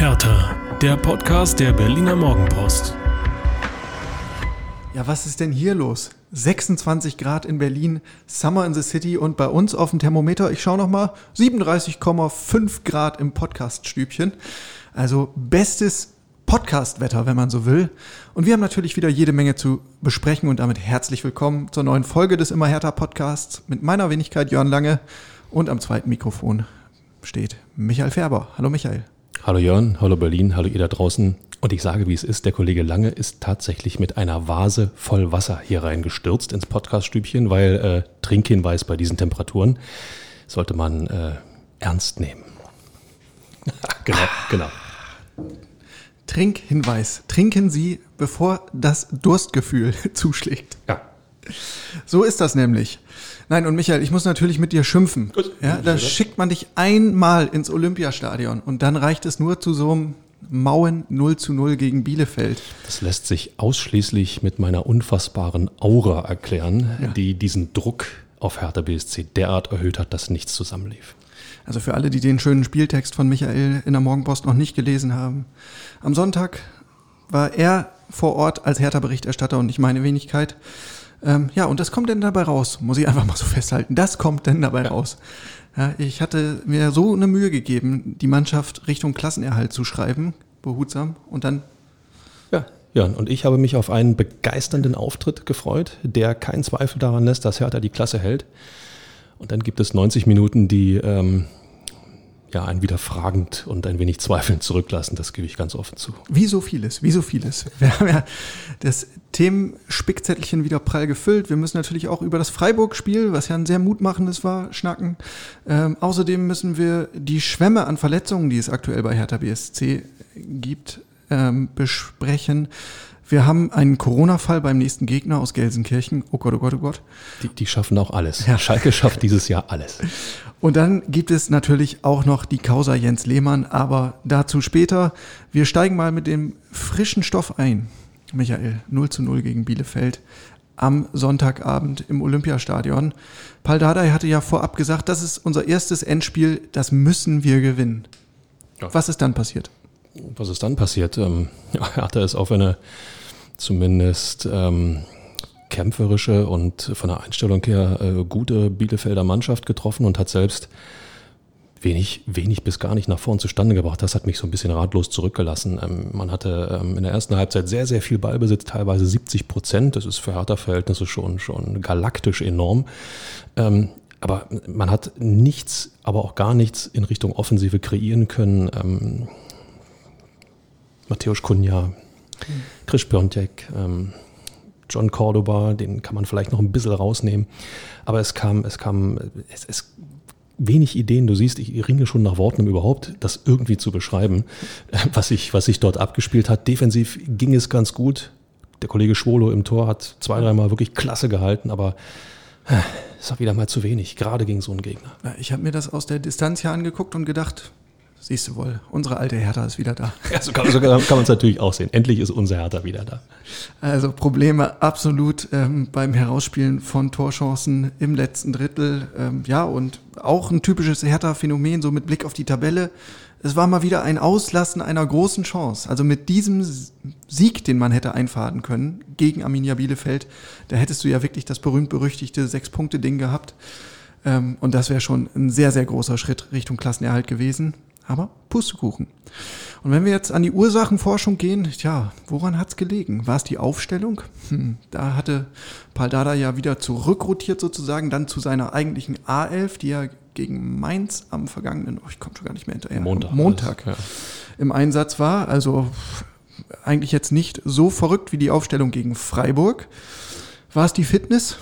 Hertha, der Podcast der Berliner Morgenpost. Ja, was ist denn hier los? 26 Grad in Berlin, Summer in the City und bei uns auf dem Thermometer, ich schaue nochmal, 37,5 Grad im Podcaststübchen. Also bestes Podcast-Wetter, wenn man so will. Und wir haben natürlich wieder jede Menge zu besprechen und damit herzlich willkommen zur neuen Folge des Immer härter Podcasts mit meiner Wenigkeit Jörn Lange und am zweiten Mikrofon steht Michael Färber. Hallo Michael. Hallo Jörn, hallo Berlin, hallo ihr da draußen. Und ich sage, wie es ist, der Kollege Lange ist tatsächlich mit einer Vase voll Wasser hier reingestürzt ins Podcaststübchen, weil äh, Trinkhinweis bei diesen Temperaturen sollte man äh, ernst nehmen. genau, genau. Trinkhinweis. Trinken Sie, bevor das Durstgefühl zuschlägt. Ja. So ist das nämlich. Nein, und Michael, ich muss natürlich mit dir schimpfen. Gut. Ja, da schickt man dich einmal ins Olympiastadion und dann reicht es nur zu so einem Mauen 0 zu 0 gegen Bielefeld. Das lässt sich ausschließlich mit meiner unfassbaren Aura erklären, ja. die diesen Druck auf Hertha BSC derart erhöht hat, dass nichts zusammenlief. Also für alle, die den schönen Spieltext von Michael in der Morgenpost noch nicht gelesen haben. Am Sonntag war er vor Ort als Hertha-Berichterstatter und nicht meine Wenigkeit. Ähm, ja, und das kommt denn dabei raus, muss ich einfach mal so festhalten. Das kommt denn dabei ja. raus. Ja, ich hatte mir so eine Mühe gegeben, die Mannschaft Richtung Klassenerhalt zu schreiben, behutsam, und dann. Ja, ja, und ich habe mich auf einen begeisternden Auftritt gefreut, der keinen Zweifel daran lässt, dass Hertha die Klasse hält. Und dann gibt es 90 Minuten, die ähm, ja, ein wieder fragend und ein wenig zweifelnd zurücklassen, das gebe ich ganz offen zu. Wie so vieles, wie so vieles. Wir haben ja das Themenspickzettelchen wieder prall gefüllt. Wir müssen natürlich auch über das Freiburg-Spiel, was ja ein sehr mutmachendes war, schnacken. Ähm, außerdem müssen wir die Schwämme an Verletzungen, die es aktuell bei Hertha BSC gibt, ähm, besprechen. Wir haben einen Corona-Fall beim nächsten Gegner aus Gelsenkirchen. Oh Gott, oh Gott, oh Gott. Die, die schaffen auch alles. Ja. Schalke schafft dieses Jahr alles. Und dann gibt es natürlich auch noch die Causa Jens Lehmann, aber dazu später. Wir steigen mal mit dem frischen Stoff ein. Michael, 0 zu 0 gegen Bielefeld am Sonntagabend im Olympiastadion. Paul Dardai hatte ja vorab gesagt, das ist unser erstes Endspiel, das müssen wir gewinnen. Ja. Was ist dann passiert? Was ist dann passiert? Ähm, Hertha ist auf eine zumindest ähm, kämpferische und von der Einstellung her äh, gute Bielefelder Mannschaft getroffen und hat selbst wenig, wenig bis gar nicht nach vorn zustande gebracht. Das hat mich so ein bisschen ratlos zurückgelassen. Ähm, man hatte ähm, in der ersten Halbzeit sehr, sehr viel Ballbesitz, teilweise 70 Prozent. Das ist für Hertha-Verhältnisse schon, schon galaktisch enorm. Ähm, aber man hat nichts, aber auch gar nichts in Richtung Offensive kreieren können. Ähm, Matthäus Kunja, Chris Piontek, ähm, John Cordoba, den kann man vielleicht noch ein bisschen rausnehmen. Aber es kam, es kam, es, es wenig Ideen. Du siehst, ich ringe schon nach Worten, um überhaupt das irgendwie zu beschreiben, was sich, was sich dort abgespielt hat. Defensiv ging es ganz gut. Der Kollege Schwolo im Tor hat zwei, dreimal wirklich klasse gehalten, aber äh, ist auch wieder mal zu wenig, gerade gegen so einen Gegner. Ich habe mir das aus der Distanz hier angeguckt und gedacht, Siehst du wohl, unsere alte Hertha ist wieder da. Ja, so kann, so kann man es natürlich auch sehen. Endlich ist unser Hertha wieder da. Also Probleme absolut ähm, beim Herausspielen von Torchancen im letzten Drittel. Ähm, ja, und auch ein typisches Hertha-Phänomen, so mit Blick auf die Tabelle. Es war mal wieder ein Auslassen einer großen Chance. Also mit diesem Sieg, den man hätte einfahren können gegen Arminia Bielefeld, da hättest du ja wirklich das berühmt-berüchtigte Sechs-Punkte-Ding gehabt. Ähm, und das wäre schon ein sehr, sehr großer Schritt Richtung Klassenerhalt gewesen aber Pustekuchen. Und wenn wir jetzt an die Ursachenforschung gehen, ja, woran hat es gelegen? War es die Aufstellung? Hm, da hatte Paldada ja wieder zurückrotiert sozusagen, dann zu seiner eigentlichen A11, die er gegen Mainz am vergangenen, oh, ich komme schon gar nicht mehr hinterher, Montag, Montag ja. im Einsatz war. Also eigentlich jetzt nicht so verrückt wie die Aufstellung gegen Freiburg. War es die Fitness?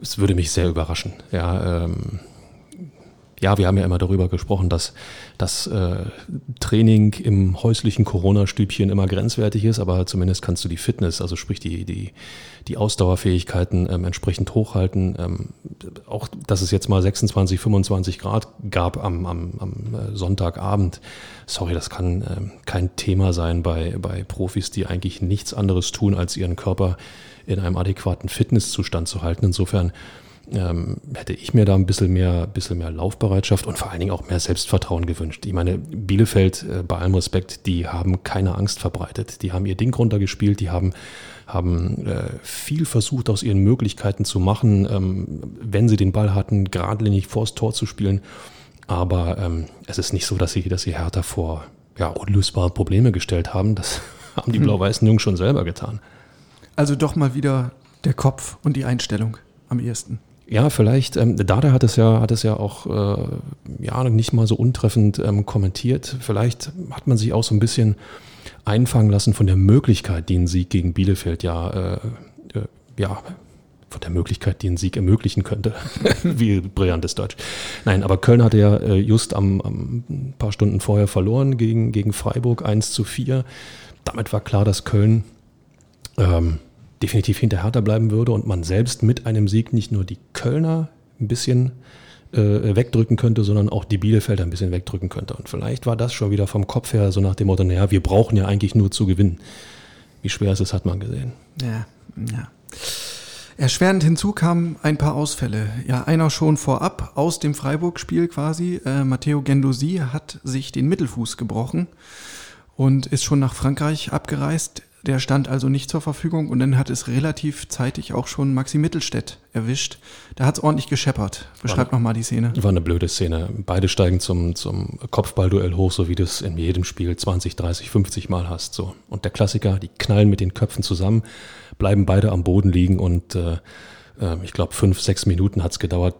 Es würde mich sehr überraschen. Ja, ähm, ja, wir haben ja immer darüber gesprochen, dass das äh, Training im häuslichen Corona-Stübchen immer grenzwertig ist, aber zumindest kannst du die Fitness, also sprich die, die, die Ausdauerfähigkeiten ähm, entsprechend hochhalten. Ähm, auch, dass es jetzt mal 26, 25 Grad gab am, am, am äh, Sonntagabend, sorry, das kann äh, kein Thema sein bei, bei Profis, die eigentlich nichts anderes tun, als ihren Körper in einem adäquaten Fitnesszustand zu halten. Insofern ähm, hätte ich mir da ein bisschen mehr, bisschen mehr Laufbereitschaft und vor allen Dingen auch mehr Selbstvertrauen gewünscht. Ich meine, Bielefeld, äh, bei allem Respekt, die haben keine Angst verbreitet. Die haben ihr Ding runtergespielt, die haben, haben äh, viel versucht, aus ihren Möglichkeiten zu machen, ähm, wenn sie den Ball hatten, geradlinig vors Tor zu spielen. Aber ähm, es ist nicht so, dass sie, dass sie Hertha vor ja, unlösbare Probleme gestellt haben. Das haben die hm. blau-weißen Jungs schon selber getan. Also doch mal wieder der Kopf und die Einstellung am ehesten. Ja, vielleicht, ähm, Dada hat es ja, hat es ja auch äh, ja, nicht mal so untreffend ähm, kommentiert. Vielleicht hat man sich auch so ein bisschen einfangen lassen von der Möglichkeit, die ein Sieg gegen Bielefeld ja, äh, äh, ja von der Möglichkeit, die ein Sieg ermöglichen könnte. Wie brillantes Deutsch. Nein, aber Köln hatte ja äh, just am, am paar Stunden vorher verloren gegen, gegen Freiburg 1 zu 4. Damit war klar, dass Köln ähm, definitiv hinter Hertha bleiben würde und man selbst mit einem Sieg nicht nur die Kölner ein bisschen äh, wegdrücken könnte, sondern auch die Bielefelder ein bisschen wegdrücken könnte. Und vielleicht war das schon wieder vom Kopf her so nach dem Motto, naja, wir brauchen ja eigentlich nur zu gewinnen. Wie schwer es ist, hat man gesehen. Ja, ja. Erschwerend hinzu kamen ein paar Ausfälle. Ja, einer schon vorab aus dem Freiburg-Spiel quasi. Äh, Matteo Gendosi hat sich den Mittelfuß gebrochen und ist schon nach Frankreich abgereist. Der stand also nicht zur Verfügung und dann hat es relativ zeitig auch schon Maxi Mittelstädt erwischt. Da hat es ordentlich gescheppert. Beschreib nochmal die Szene. War eine blöde Szene. Beide steigen zum, zum Kopfballduell hoch, so wie du es in jedem Spiel 20, 30, 50 Mal hast. So. Und der Klassiker, die knallen mit den Köpfen zusammen, bleiben beide am Boden liegen und äh, äh ich glaube, fünf, sechs Minuten hat es gedauert,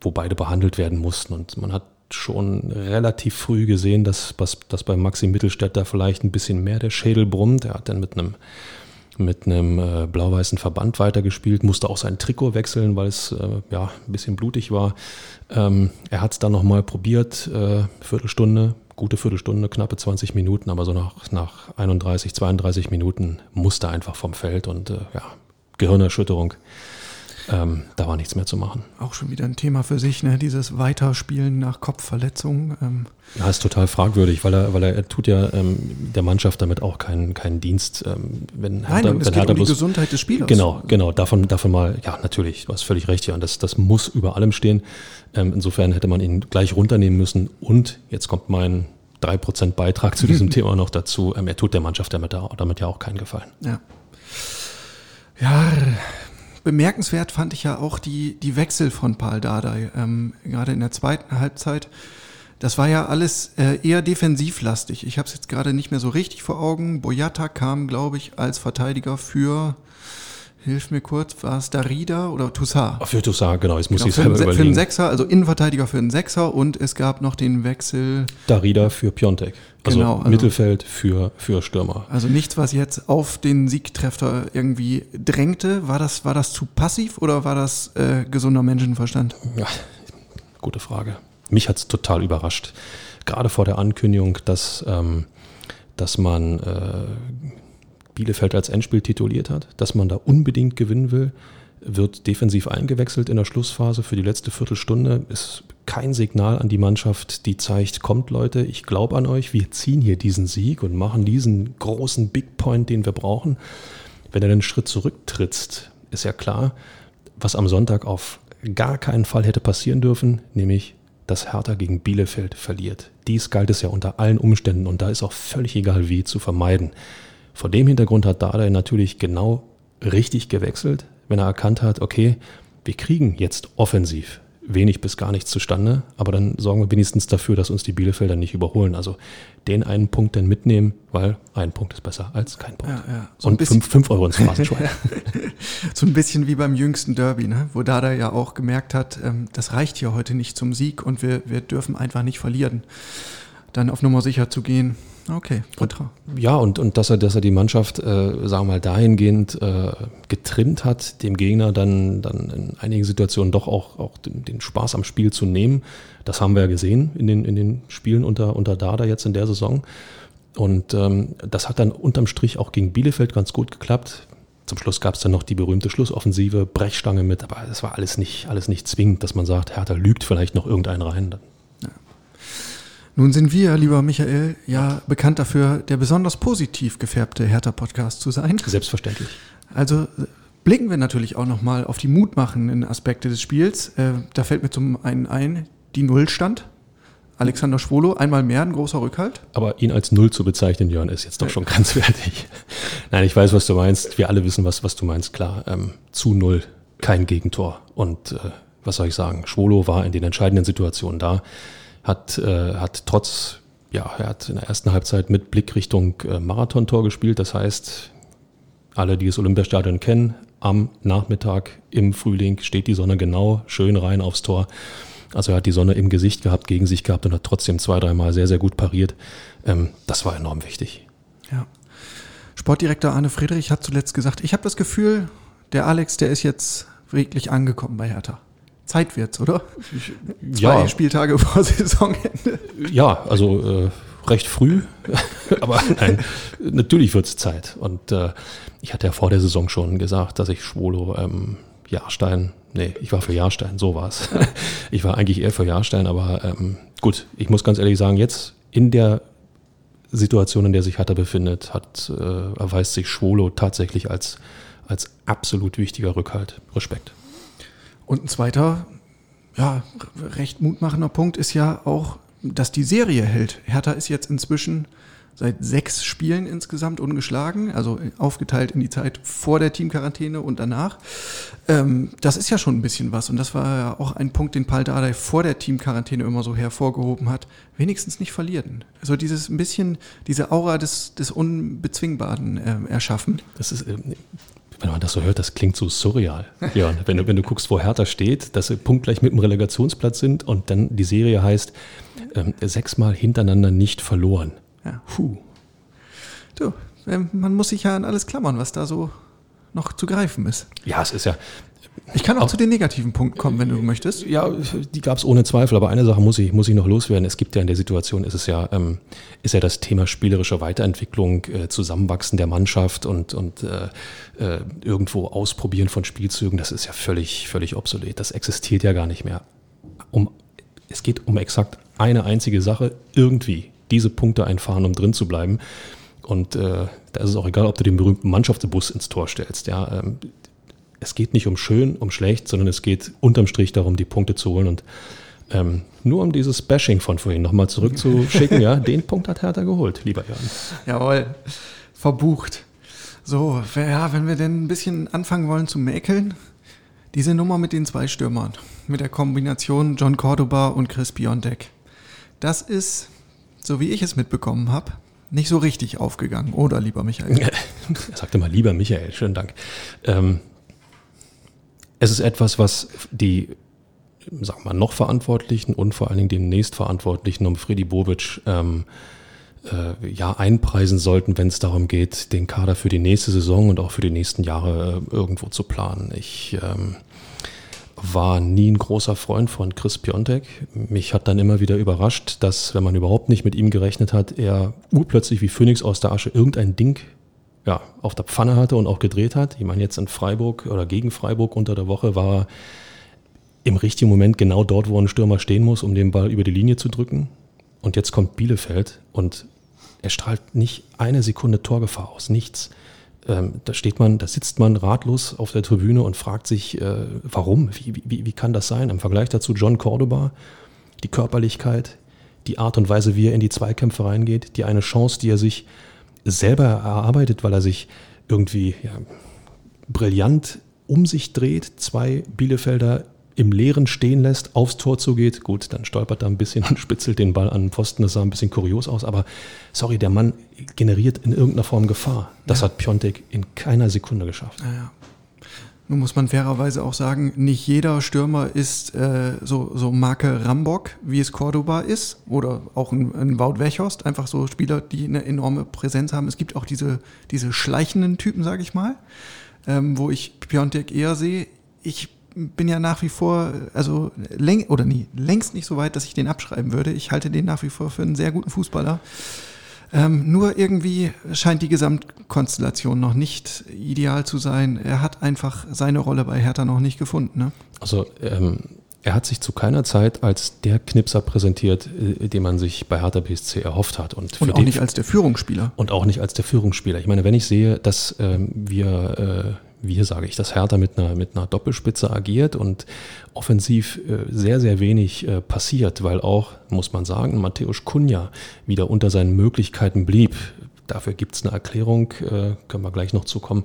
wo beide behandelt werden mussten. Und man hat schon relativ früh gesehen, dass, dass, bei Maxi Mittelstädt da vielleicht ein bisschen mehr der Schädel brummt. Er hat dann mit einem mit einem äh, blau-weißen Verband weitergespielt, musste auch sein Trikot wechseln, weil es äh, ja ein bisschen blutig war. Ähm, er hat es dann nochmal probiert, äh, Viertelstunde, gute Viertelstunde, knappe 20 Minuten, aber so nach, nach 31, 32 Minuten musste er einfach vom Feld und äh, ja, Gehirnerschütterung. Ähm, da war nichts mehr zu machen. Auch schon wieder ein Thema für sich, ne? dieses Weiterspielen nach Kopfverletzungen. Ähm. Ja, ist total fragwürdig, weil er, weil er, er tut ja ähm, der Mannschaft damit auch keinen, keinen Dienst. Ähm, wenn Nein, Hertha, und es wenn geht Hertha um die bloß, Gesundheit des Spielers. Genau, genau, davon, davon mal, ja, natürlich, du hast völlig recht, ja, und das, das muss über allem stehen. Ähm, insofern hätte man ihn gleich runternehmen müssen und jetzt kommt mein 3% Beitrag zu diesem Thema noch dazu. Ähm, er tut der Mannschaft damit, damit ja auch keinen Gefallen. Ja. Ja, bemerkenswert fand ich ja auch die, die Wechsel von Paul Dardai, ähm, gerade in der zweiten Halbzeit. Das war ja alles äh, eher defensivlastig. Ich habe es jetzt gerade nicht mehr so richtig vor Augen. Boyata kam, glaube ich, als Verteidiger für Hilf mir kurz, war es Darida oder Toussaint? Für Toussaint, genau, jetzt muss genau, ich selber überlegen. Für einen Sechser, also Innenverteidiger für einen Sechser und es gab noch den Wechsel. Darida für Piontek. Also, genau, also Mittelfeld für, für Stürmer. Also nichts, was jetzt auf den Siegtreffer irgendwie drängte. War das, war das zu passiv oder war das äh, gesunder Menschenverstand? Ja, gute Frage. Mich hat es total überrascht. Gerade vor der Ankündigung, dass, ähm, dass man äh, Bielefeld als Endspiel tituliert hat, dass man da unbedingt gewinnen will, wird defensiv eingewechselt in der Schlussphase für die letzte Viertelstunde. Ist kein Signal an die Mannschaft, die zeigt, kommt Leute, ich glaube an euch, wir ziehen hier diesen Sieg und machen diesen großen Big Point, den wir brauchen. Wenn er einen Schritt zurücktrittst, ist ja klar, was am Sonntag auf gar keinen Fall hätte passieren dürfen, nämlich dass Hertha gegen Bielefeld verliert. Dies galt es ja unter allen Umständen und da ist auch völlig egal wie zu vermeiden. Vor dem Hintergrund hat Dardai natürlich genau richtig gewechselt, wenn er erkannt hat, okay, wir kriegen jetzt offensiv wenig bis gar nichts zustande, aber dann sorgen wir wenigstens dafür, dass uns die Bielefelder nicht überholen. Also den einen Punkt dann mitnehmen, weil ein Punkt ist besser als kein Punkt. Ja, ja. So Und fünf, fünf Euro ins Phrasenschwein. so ein bisschen wie beim jüngsten Derby, ne? wo Dada ja auch gemerkt hat, ähm, das reicht hier heute nicht zum Sieg und wir, wir dürfen einfach nicht verlieren. Dann auf Nummer sicher zu gehen, Okay, Vertrag. Ja, und, und dass er, dass er die Mannschaft, äh, sagen wir mal, dahingehend äh, getrimmt hat, dem Gegner dann, dann in einigen Situationen doch auch, auch den, den, Spaß am Spiel zu nehmen. Das haben wir ja gesehen in den, in den Spielen unter, unter Dada jetzt in der Saison. Und ähm, das hat dann unterm Strich auch gegen Bielefeld ganz gut geklappt. Zum Schluss gab es dann noch die berühmte Schlussoffensive, Brechstange mit, aber das war alles nicht, alles nicht zwingend, dass man sagt, Hertha lügt vielleicht noch irgendeinen rein. Nun sind wir, lieber Michael, ja bekannt dafür, der besonders positiv gefärbte Hertha-Podcast zu sein. Selbstverständlich. Also Blicken wir natürlich auch nochmal auf die mutmachenden Aspekte des Spiels. Äh, da fällt mir zum einen ein, die Nullstand. Alexander Schwolo, einmal mehr ein großer Rückhalt. Aber ihn als Null zu bezeichnen, Jörn, ist jetzt doch schon grenzwertig. Nein, ich weiß, was du meinst. Wir alle wissen, was, was du meinst. Klar, ähm, zu Null, kein Gegentor. Und äh, was soll ich sagen? Schwolo war in den entscheidenden Situationen da, hat, äh, hat trotz, ja, er hat in der ersten Halbzeit mit Blick Richtung äh, Marathontor gespielt. Das heißt, alle, die das Olympiastadion kennen, am Nachmittag im Frühling steht die Sonne genau schön rein aufs Tor. Also er hat die Sonne im Gesicht gehabt, gegen sich gehabt und hat trotzdem zwei, dreimal sehr, sehr gut pariert. Ähm, das war enorm wichtig. Ja. Sportdirektor Arne Friedrich hat zuletzt gesagt, ich habe das Gefühl, der Alex, der ist jetzt wirklich angekommen bei Hertha. Zeit wird's, oder? Zwei ja. Spieltage vor Saisonende. Ja, also äh, recht früh, aber nein, natürlich wird's Zeit. Und äh, ich hatte ja vor der Saison schon gesagt, dass ich Schwolo ähm, Jahrstein, nee, ich war für Jahrstein, so war's. ich war eigentlich eher für Jahrstein, aber ähm, gut, ich muss ganz ehrlich sagen, jetzt in der Situation, in der sich Hatter befindet, hat, äh, erweist sich Schwolo tatsächlich als, als absolut wichtiger Rückhalt. Respekt. Und ein zweiter, ja, recht mutmachender Punkt ist ja auch, dass die Serie hält. Hertha ist jetzt inzwischen seit sechs Spielen insgesamt ungeschlagen, also aufgeteilt in die Zeit vor der Teamquarantäne und danach. Ähm, das ist ja schon ein bisschen was und das war ja auch ein Punkt, den Paul Dardai vor der Teamquarantäne immer so hervorgehoben hat. Wenigstens nicht verlieren. Also dieses ein bisschen, diese Aura des, des Unbezwingbaren äh, erschaffen. Das ist, äh, wenn man das so hört, das klingt so surreal. Ja, wenn du, wenn du guckst, wo Hertha steht, dass sie punktgleich mit dem Relegationsplatz sind und dann die Serie heißt, ähm, sechsmal hintereinander nicht verloren. Ja. Puh. Du, ähm, man muss sich ja an alles klammern, was da so noch zu greifen ist. Ja, es ist ja. Ich kann auch, auch zu den negativen Punkten kommen, wenn du möchtest. Ja, die gab es ohne Zweifel, aber eine Sache muss ich, muss ich noch loswerden. Es gibt ja in der Situation, ist es ja, ähm, ist ja das Thema spielerische Weiterentwicklung, äh, Zusammenwachsen der Mannschaft und, und äh, äh, irgendwo Ausprobieren von Spielzügen, das ist ja völlig, völlig obsolet. Das existiert ja gar nicht mehr. Um, es geht um exakt eine einzige Sache, irgendwie diese Punkte einfahren, um drin zu bleiben. Und äh, da ist es auch egal, ob du den berühmten Mannschaftsbus ins Tor stellst. Ja, ähm, es geht nicht um schön, um schlecht, sondern es geht unterm Strich darum, die Punkte zu holen. Und ähm, nur um dieses Bashing von vorhin nochmal zurückzuschicken, ja, den Punkt hat Hertha geholt, lieber Jan. Jawohl, verbucht. So, ja, wenn wir denn ein bisschen anfangen wollen zu mäkeln, diese Nummer mit den zwei Stürmern, mit der Kombination John Cordoba und Chris Biontek, das ist so wie ich es mitbekommen habe, nicht so richtig aufgegangen, oder lieber Michael? Er sagte mal lieber Michael, schönen Dank. Ähm, es ist etwas, was die, sagen wir mal, noch Verantwortlichen und vor allen Dingen den Nächstverantwortlichen um Freddy Bobic ähm, äh, ja einpreisen sollten, wenn es darum geht, den Kader für die nächste Saison und auch für die nächsten Jahre äh, irgendwo zu planen. Ich ähm, war nie ein großer Freund von Chris Piontek. Mich hat dann immer wieder überrascht, dass, wenn man überhaupt nicht mit ihm gerechnet hat, er urplötzlich wie Phoenix aus der Asche irgendein Ding ja, auf der Pfanne hatte und auch gedreht hat. Ich meine, jetzt in Freiburg oder gegen Freiburg unter der Woche war er im richtigen Moment genau dort, wo ein Stürmer stehen muss, um den Ball über die Linie zu drücken. Und jetzt kommt Bielefeld und er strahlt nicht eine Sekunde Torgefahr aus, nichts ähm, da steht man, da sitzt man ratlos auf der Tribüne und fragt sich, äh, warum? Wie, wie, wie kann das sein? Im Vergleich dazu John Cordoba, die Körperlichkeit, die Art und Weise, wie er in die Zweikämpfe reingeht, die eine Chance, die er sich selber erarbeitet, weil er sich irgendwie ja, brillant um sich dreht, zwei Bielefelder im Leeren stehen lässt, aufs Tor zugeht, gut, dann stolpert er ein bisschen und spitzelt den Ball an den Pfosten, das sah ein bisschen kurios aus, aber sorry, der Mann generiert in irgendeiner Form Gefahr. Das ja. hat Piontek in keiner Sekunde geschafft. Ja, ja. Nun muss man fairerweise auch sagen, nicht jeder Stürmer ist äh, so, so Marke Rambock, wie es Cordoba ist, oder auch ein, ein Wout Weghorst, einfach so Spieler, die eine enorme Präsenz haben. Es gibt auch diese, diese schleichenden Typen, sage ich mal, ähm, wo ich Piontek eher sehe. Ich bin ja nach wie vor, also läng oder nie, längst nicht so weit, dass ich den abschreiben würde. Ich halte den nach wie vor für einen sehr guten Fußballer. Ähm, nur irgendwie scheint die Gesamtkonstellation noch nicht ideal zu sein. Er hat einfach seine Rolle bei Hertha noch nicht gefunden. Ne? Also ähm, er hat sich zu keiner Zeit als der Knipser präsentiert, äh, den man sich bei Hertha BSC erhofft hat. Und, und auch nicht als der Führungsspieler. Und auch nicht als der Führungsspieler. Ich meine, wenn ich sehe, dass ähm, wir, äh, wir sage ich, dass Hertha mit einer, mit einer Doppelspitze agiert und offensiv äh, sehr, sehr wenig äh, passiert, weil auch, muss man sagen, Matthäus Kunja wieder unter seinen Möglichkeiten blieb. Dafür gibt es eine Erklärung, äh, können wir gleich noch zukommen.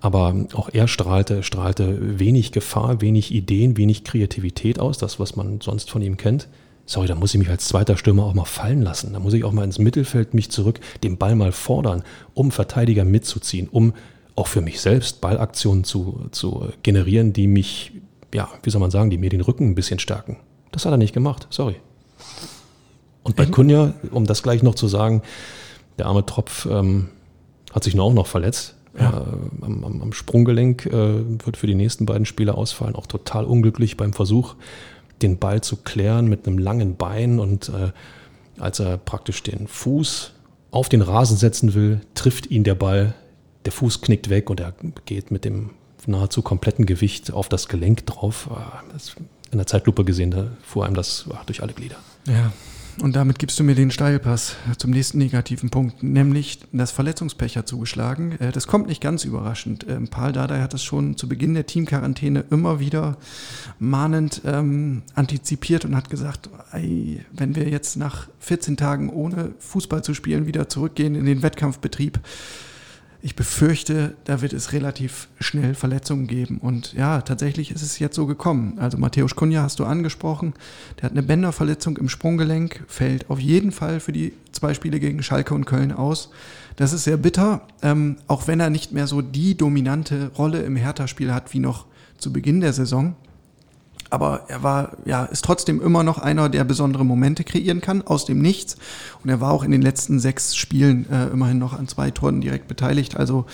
Aber auch er strahlte, strahlte wenig Gefahr, wenig Ideen, wenig Kreativität aus, das, was man sonst von ihm kennt. Sorry, da muss ich mich als zweiter Stürmer auch mal fallen lassen. Da muss ich auch mal ins Mittelfeld mich zurück, den Ball mal fordern, um Verteidiger mitzuziehen, um auch für mich selbst Ballaktionen zu, zu generieren, die mich, ja, wie soll man sagen, die mir den Rücken ein bisschen stärken. Das hat er nicht gemacht, sorry. Und bei Kunja, um das gleich noch zu sagen, der arme Tropf ähm, hat sich nur auch noch verletzt. Ja. Äh, am, am, am, Sprunggelenk äh, wird für die nächsten beiden Spiele ausfallen. Auch total unglücklich beim Versuch, den Ball zu klären mit einem langen Bein. Und äh, als er praktisch den Fuß auf den Rasen setzen will, trifft ihn der Ball. Der Fuß knickt weg und er geht mit dem nahezu kompletten Gewicht auf das Gelenk drauf. Äh, in der Zeitlupe gesehen, da fuhr einem das durch alle Glieder. Ja, und damit gibst du mir den Steilpass zum nächsten negativen Punkt, nämlich das Verletzungspech hat zugeschlagen. Äh, das kommt nicht ganz überraschend. Ähm, Paul Dardai hat das schon zu Beginn der Teamquarantäne immer wieder mahnend ähm, antizipiert und hat gesagt, ey, wenn wir jetzt nach 14 Tagen ohne Fußball zu spielen wieder zurückgehen in den Wettkampfbetrieb, ich befürchte, da wird es relativ schnell Verletzungen geben. Und ja, tatsächlich ist es jetzt so gekommen. Also Matthäus Kunja hast du angesprochen. Der hat eine Bänderverletzung im Sprunggelenk, fällt auf jeden Fall für die zwei Spiele gegen Schalke und Köln aus. Das ist sehr bitter, ähm, auch wenn er nicht mehr so die dominante Rolle im Hertha-Spiel hat wie noch zu Beginn der Saison aber er war, ja, ist trotzdem immer noch einer, der besondere Momente kreieren kann, aus dem Nichts. Und er war auch in den letzten sechs Spielen äh, immerhin noch an zwei Toren direkt beteiligt. Also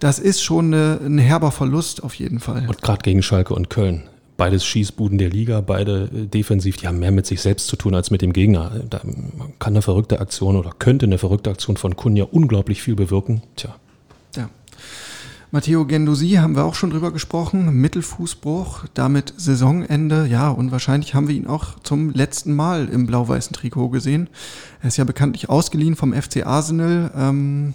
das ist schon eine, ein herber Verlust auf jeden Fall. Und gerade gegen Schalke und Köln. Beides Schießbuden der Liga, beide äh, defensiv, die haben mehr mit sich selbst zu tun als mit dem Gegner. Da kann eine verrückte Aktion oder könnte eine verrückte Aktion von Kunja unglaublich viel bewirken. Tja. Matteo Gendosi haben wir auch schon drüber gesprochen. Mittelfußbruch, damit Saisonende. Ja, und wahrscheinlich haben wir ihn auch zum letzten Mal im blau-weißen Trikot gesehen. Er ist ja bekanntlich ausgeliehen vom FC Arsenal. Ähm,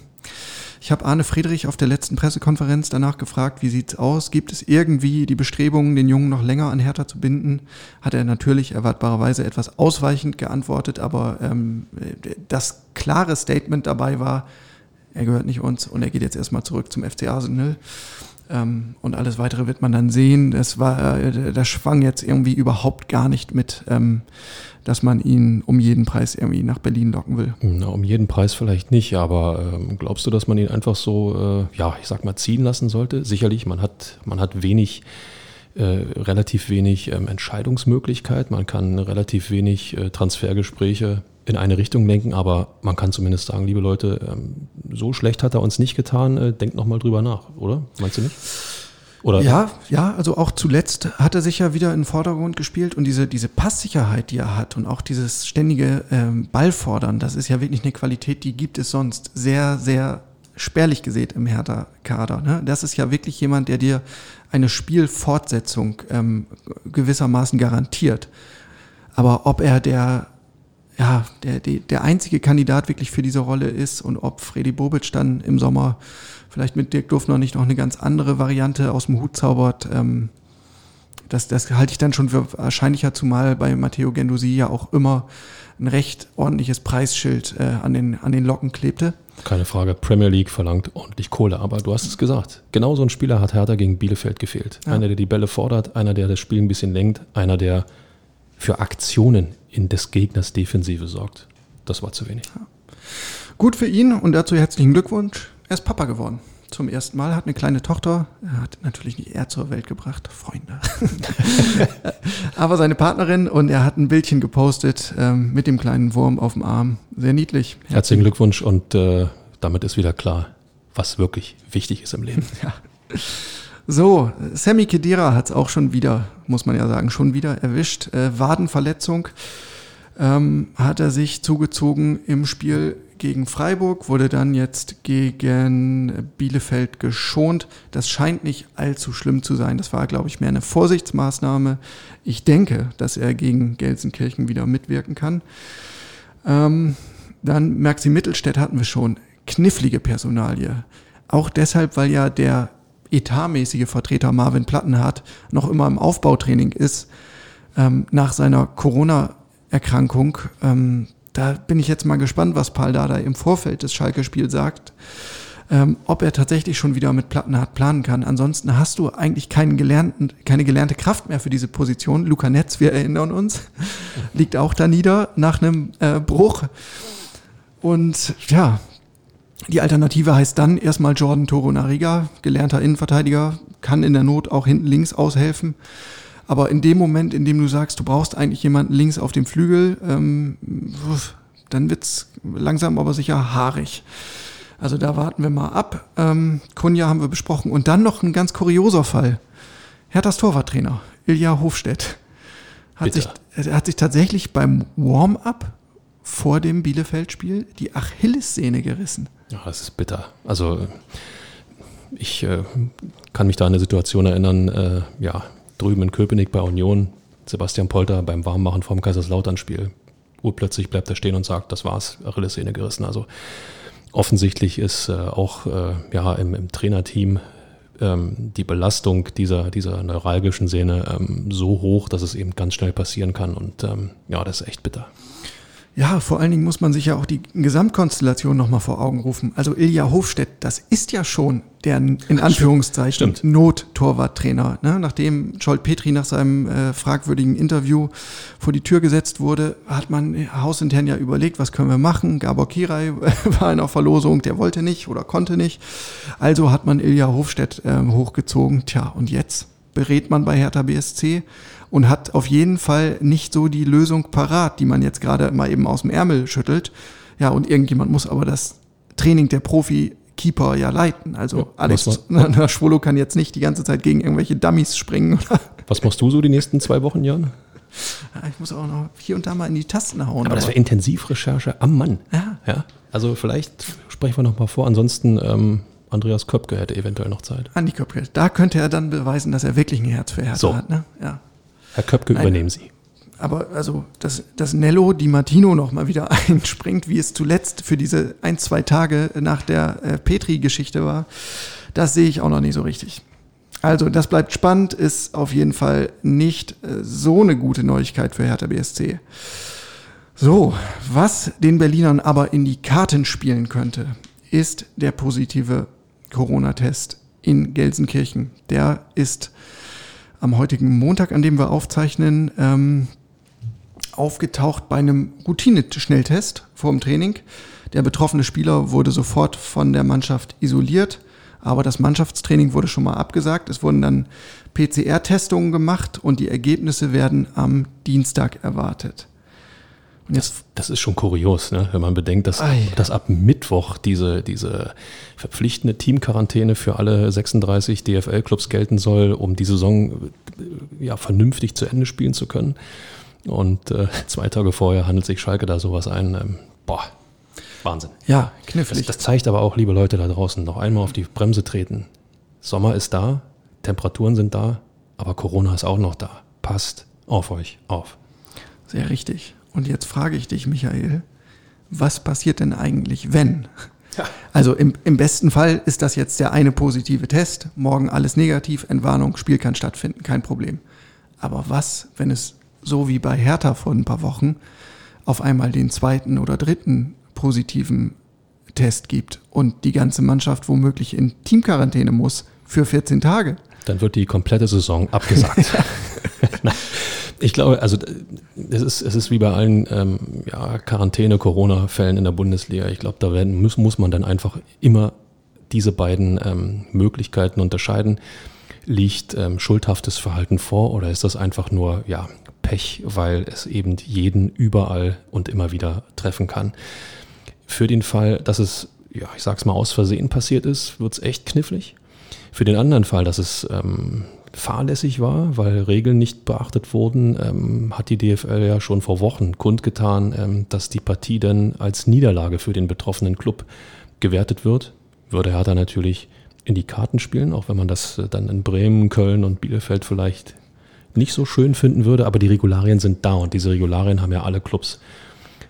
ich habe Arne Friedrich auf der letzten Pressekonferenz danach gefragt, wie sieht's aus? Gibt es irgendwie die Bestrebungen, den Jungen noch länger an Hertha zu binden? Hat er natürlich erwartbarerweise etwas ausweichend geantwortet, aber ähm, das klare Statement dabei war, er gehört nicht uns und er geht jetzt erstmal zurück zum FC Arsenal. Ähm, und alles weitere wird man dann sehen. Das war, äh, das schwang jetzt irgendwie überhaupt gar nicht mit, ähm, dass man ihn um jeden Preis irgendwie nach Berlin locken will. Na, um jeden Preis vielleicht nicht, aber ähm, glaubst du, dass man ihn einfach so, äh, ja, ich sag mal, ziehen lassen sollte? Sicherlich, man hat, man hat wenig äh, relativ wenig ähm, Entscheidungsmöglichkeit, man kann relativ wenig äh, Transfergespräche in eine Richtung lenken, aber man kann zumindest sagen, liebe Leute, ähm, so schlecht hat er uns nicht getan, äh, denkt nochmal drüber nach, oder? Meinst du nicht? Oder? Ja, ja, also auch zuletzt hat er sich ja wieder in den Vordergrund gespielt und diese, diese Passsicherheit, die er hat und auch dieses ständige ähm, Ballfordern, das ist ja wirklich eine Qualität, die gibt es sonst sehr, sehr spärlich gesät im Hertha-Kader. Ne? Das ist ja wirklich jemand, der dir eine Spielfortsetzung ähm, gewissermaßen garantiert. Aber ob er der ja, der, der, der einzige Kandidat wirklich für diese Rolle ist und ob Freddy Bobic dann im Sommer vielleicht mit Dirk Dufner nicht noch eine ganz andere Variante aus dem Hut zaubert, ähm, das, das halte ich dann schon für wahrscheinlicher, zumal bei Matteo Gendusi ja auch immer ein recht ordentliches Preisschild äh, an, den, an den Locken klebte. Keine Frage, Premier League verlangt ordentlich Kohle, aber du hast es gesagt. Genau so ein Spieler hat Hertha gegen Bielefeld gefehlt. Ja. Einer, der die Bälle fordert, einer, der das Spiel ein bisschen lenkt, einer, der für Aktionen in des Gegners Defensive sorgt. Das war zu wenig. Ja. Gut für ihn und dazu herzlichen Glückwunsch. Er ist Papa geworden. Zum ersten Mal hat eine kleine Tochter. Er hat natürlich nicht er zur Welt gebracht, Freunde. Aber seine Partnerin und er hat ein Bildchen gepostet ähm, mit dem kleinen Wurm auf dem Arm. Sehr niedlich. Herzlichen Glückwunsch und äh, damit ist wieder klar, was wirklich wichtig ist im Leben. Ja. So, Sammy Kedira hat es auch schon wieder, muss man ja sagen, schon wieder erwischt. Äh, Wadenverletzung ähm, hat er sich zugezogen im Spiel gegen Freiburg, wurde dann jetzt gegen Bielefeld geschont. Das scheint nicht allzu schlimm zu sein. Das war, glaube ich, mehr eine Vorsichtsmaßnahme. Ich denke, dass er gegen Gelsenkirchen wieder mitwirken kann. Ähm, dann Maxi Mittelstädt hatten wir schon. Knifflige Personalie. Auch deshalb, weil ja der etatmäßige Vertreter Marvin Plattenhardt noch immer im Aufbautraining ist, ähm, nach seiner Corona-Erkrankung. Ähm, da bin ich jetzt mal gespannt, was Paul Dada im Vorfeld des Schalke-Spiels sagt ähm, ob er tatsächlich schon wieder mit Plattenhardt planen kann. Ansonsten hast du eigentlich keinen gelernten, keine gelernte Kraft mehr für diese Position. Luca Netz, wir erinnern uns, liegt auch da nieder nach einem äh, Bruch. Und ja, die Alternative heißt dann erstmal Jordan Toro Nariga, gelernter Innenverteidiger, kann in der Not auch hinten links aushelfen. Aber in dem Moment, in dem du sagst, du brauchst eigentlich jemanden links auf dem Flügel, ähm, dann wird's langsam aber sicher haarig. Also da warten wir mal ab. Ähm, Kunja haben wir besprochen. Und dann noch ein ganz kurioser Fall. Herthas Torwarttrainer, Ilja Hofstedt, hat sich, hat sich tatsächlich beim Warm-up vor dem Bielefeld-Spiel die Achillessehne gerissen. Ja, das ist bitter. Also ich äh, kann mich da an eine Situation erinnern, äh, ja, drüben in Köpenick bei Union, Sebastian Polter beim Warmmachen vom Kaiserslautern-Spiel. Urplötzlich bleibt er stehen und sagt, das war's, Achillessehne gerissen. Also offensichtlich ist äh, auch äh, ja, im, im Trainerteam ähm, die Belastung dieser, dieser neuralgischen Sehne ähm, so hoch, dass es eben ganz schnell passieren kann. Und ähm, ja, das ist echt bitter. Ja, vor allen Dingen muss man sich ja auch die Gesamtkonstellation nochmal vor Augen rufen. Also Ilja Hofstedt, das ist ja schon der in Anführungszeichen Not-Torwarttrainer. Ne? Nachdem Scholt Petri nach seinem äh, fragwürdigen Interview vor die Tür gesetzt wurde, hat man hausintern ja überlegt, was können wir machen. Gabor Kirai war in der Verlosung, der wollte nicht oder konnte nicht. Also hat man Ilja Hofstedt äh, hochgezogen. Tja, und jetzt berät man bei Hertha BSC und hat auf jeden Fall nicht so die Lösung parat, die man jetzt gerade mal eben aus dem Ärmel schüttelt. Ja, und irgendjemand muss aber das Training der Profi-Keeper ja leiten. Also ja, Alex Schwolo kann jetzt nicht die ganze Zeit gegen irgendwelche Dummies springen. Was machst du so die nächsten zwei Wochen, Jan? Ich muss auch noch hier und da mal in die Tasten hauen. Aber, aber. das wäre Intensivrecherche am Mann. Ja. ja. Also vielleicht sprechen wir noch mal vor. Ansonsten ähm, Andreas Köpke hätte eventuell noch Zeit. Andi Köpke. Da könnte er dann beweisen, dass er wirklich ein Herz für Hertha so. hat. Ne? Ja. Herr Köpke, Nein. übernehmen Sie. Aber also, dass, dass Nello Di Martino noch mal wieder einspringt, wie es zuletzt für diese ein, zwei Tage nach der äh, Petri-Geschichte war, das sehe ich auch noch nicht so richtig. Also, das bleibt spannend, ist auf jeden Fall nicht äh, so eine gute Neuigkeit für Hertha BSC. So, was den Berlinern aber in die Karten spielen könnte, ist der positive Corona-Test in Gelsenkirchen. Der ist am heutigen Montag, an dem wir aufzeichnen, ähm, aufgetaucht bei einem Routine-Schnelltest vor dem Training. Der betroffene Spieler wurde sofort von der Mannschaft isoliert, aber das Mannschaftstraining wurde schon mal abgesagt. Es wurden dann PCR-Testungen gemacht und die Ergebnisse werden am Dienstag erwartet. Das, das, ist schon kurios, ne? wenn man bedenkt, dass, dass ab Mittwoch diese, diese verpflichtende Teamquarantäne für alle 36 DFL-Clubs gelten soll, um die Saison äh, ja, vernünftig zu Ende spielen zu können. Und äh, zwei Tage vorher handelt sich Schalke da sowas ein. Ähm, boah, Wahnsinn. Ja, knifflig. Das, das zeigt aber auch, liebe Leute da draußen, noch einmal auf die Bremse treten. Sommer ist da, Temperaturen sind da, aber Corona ist auch noch da. Passt auf euch auf. Sehr richtig. Und jetzt frage ich dich, Michael, was passiert denn eigentlich, wenn? Ja. Also im, im besten Fall ist das jetzt der eine positive Test, morgen alles negativ, Entwarnung, Spiel kann stattfinden, kein Problem. Aber was, wenn es so wie bei Hertha vor ein paar Wochen auf einmal den zweiten oder dritten positiven Test gibt und die ganze Mannschaft womöglich in Teamquarantäne muss für 14 Tage? Dann wird die komplette Saison abgesagt. Ich glaube, also es ist, es ist wie bei allen ähm, ja, Quarantäne-Corona-Fällen in der Bundesliga. Ich glaube, da werden, muss, muss man dann einfach immer diese beiden ähm, Möglichkeiten unterscheiden. Liegt ähm, schuldhaftes Verhalten vor oder ist das einfach nur ja, Pech, weil es eben jeden überall und immer wieder treffen kann? Für den Fall, dass es, ja, ich sag's mal, aus Versehen passiert ist, wird's echt knifflig. Für den anderen Fall, dass es ähm, fahrlässig war, weil Regeln nicht beachtet wurden, ähm, hat die DFL ja schon vor Wochen kundgetan, ähm, dass die Partie dann als Niederlage für den betroffenen Club gewertet wird. Würde Hertha natürlich in die Karten spielen, auch wenn man das äh, dann in Bremen, Köln und Bielefeld vielleicht nicht so schön finden würde, aber die Regularien sind da und diese Regularien haben ja alle Clubs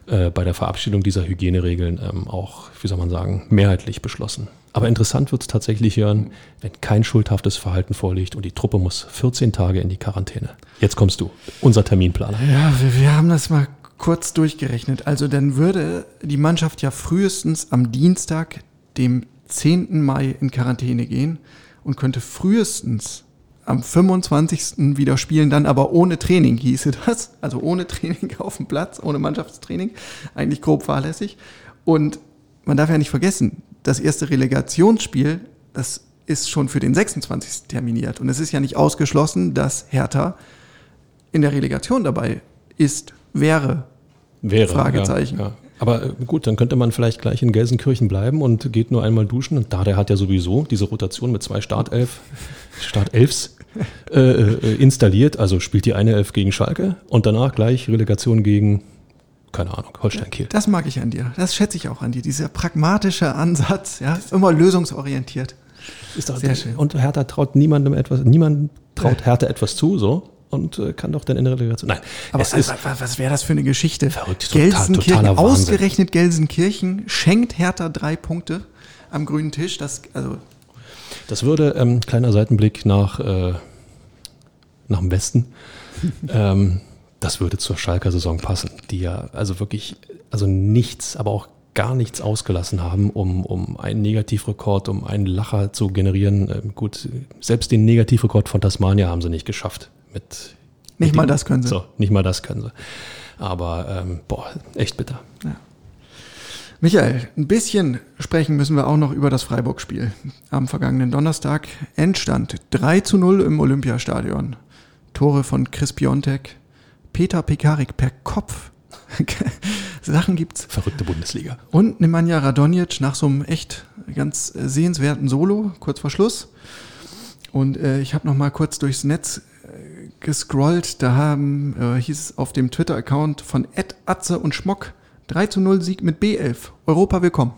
äh, bei der Verabschiedung dieser Hygieneregeln ähm, auch, wie soll man sagen, mehrheitlich beschlossen. Aber interessant wird es tatsächlich hören, wenn kein schuldhaftes Verhalten vorliegt und die Truppe muss 14 Tage in die Quarantäne. Jetzt kommst du, unser Terminplaner. Ja, wir, wir haben das mal kurz durchgerechnet. Also dann würde die Mannschaft ja frühestens am Dienstag, dem 10. Mai in Quarantäne gehen und könnte frühestens am 25. wieder spielen, dann aber ohne Training hieße das. Also ohne Training auf dem Platz, ohne Mannschaftstraining. Eigentlich grob fahrlässig. Und man darf ja nicht vergessen, das erste Relegationsspiel, das ist schon für den 26. terminiert. Und es ist ja nicht ausgeschlossen, dass Hertha in der Relegation dabei ist, wäre. Wäre. Fragezeichen. Ja, ja. Aber äh, gut, dann könnte man vielleicht gleich in Gelsenkirchen bleiben und geht nur einmal duschen. Und da der hat ja sowieso diese Rotation mit zwei Startelf, Startelfs äh, äh, installiert. Also spielt die eine Elf gegen Schalke und danach gleich Relegation gegen, keine Ahnung, Holstein Kiel. Das mag ich an dir. Das schätze ich auch an dir. Dieser pragmatische Ansatz, ja, immer lösungsorientiert. Ist doch sehr schön. Und Hertha traut niemandem etwas, niemand traut Hertha etwas zu, so und äh, kann doch dann in der Relegation. Nein, aber es ist was, was wäre das für eine Geschichte? Verrückt, Gelsenkirchen, total, ausgerechnet Gelsenkirchen schenkt Hertha drei Punkte am grünen Tisch. Das, also das würde, ähm, kleiner Seitenblick nach, äh, nach dem Westen, ähm, das würde zur Schalker Saison passen, die ja also wirklich, also nichts, aber auch gar nichts ausgelassen haben, um, um einen Negativrekord, um einen Lacher zu generieren. Ähm, gut, selbst den Negativrekord von Tasmania haben sie nicht geschafft mit. Nicht mit mal das können sie. So, nicht mal das können sie. Aber ähm, boah, echt bitter. Ja. Michael, ein bisschen sprechen müssen wir auch noch über das Freiburg-Spiel. Am vergangenen Donnerstag Endstand 3 zu 0 im Olympiastadion. Tore von Chris Piontek, Peter Pekarik per Kopf. Sachen gibt's. Verrückte Bundesliga. Und Nemanja Radonjic nach so einem echt ganz sehenswerten Solo, kurz vor Schluss. Und äh, ich habe noch mal kurz durchs Netz gescrollt, da haben, äh, hieß es auf dem Twitter-Account von Ed Atze und Schmock 3 zu 0 Sieg mit B11. Europa willkommen.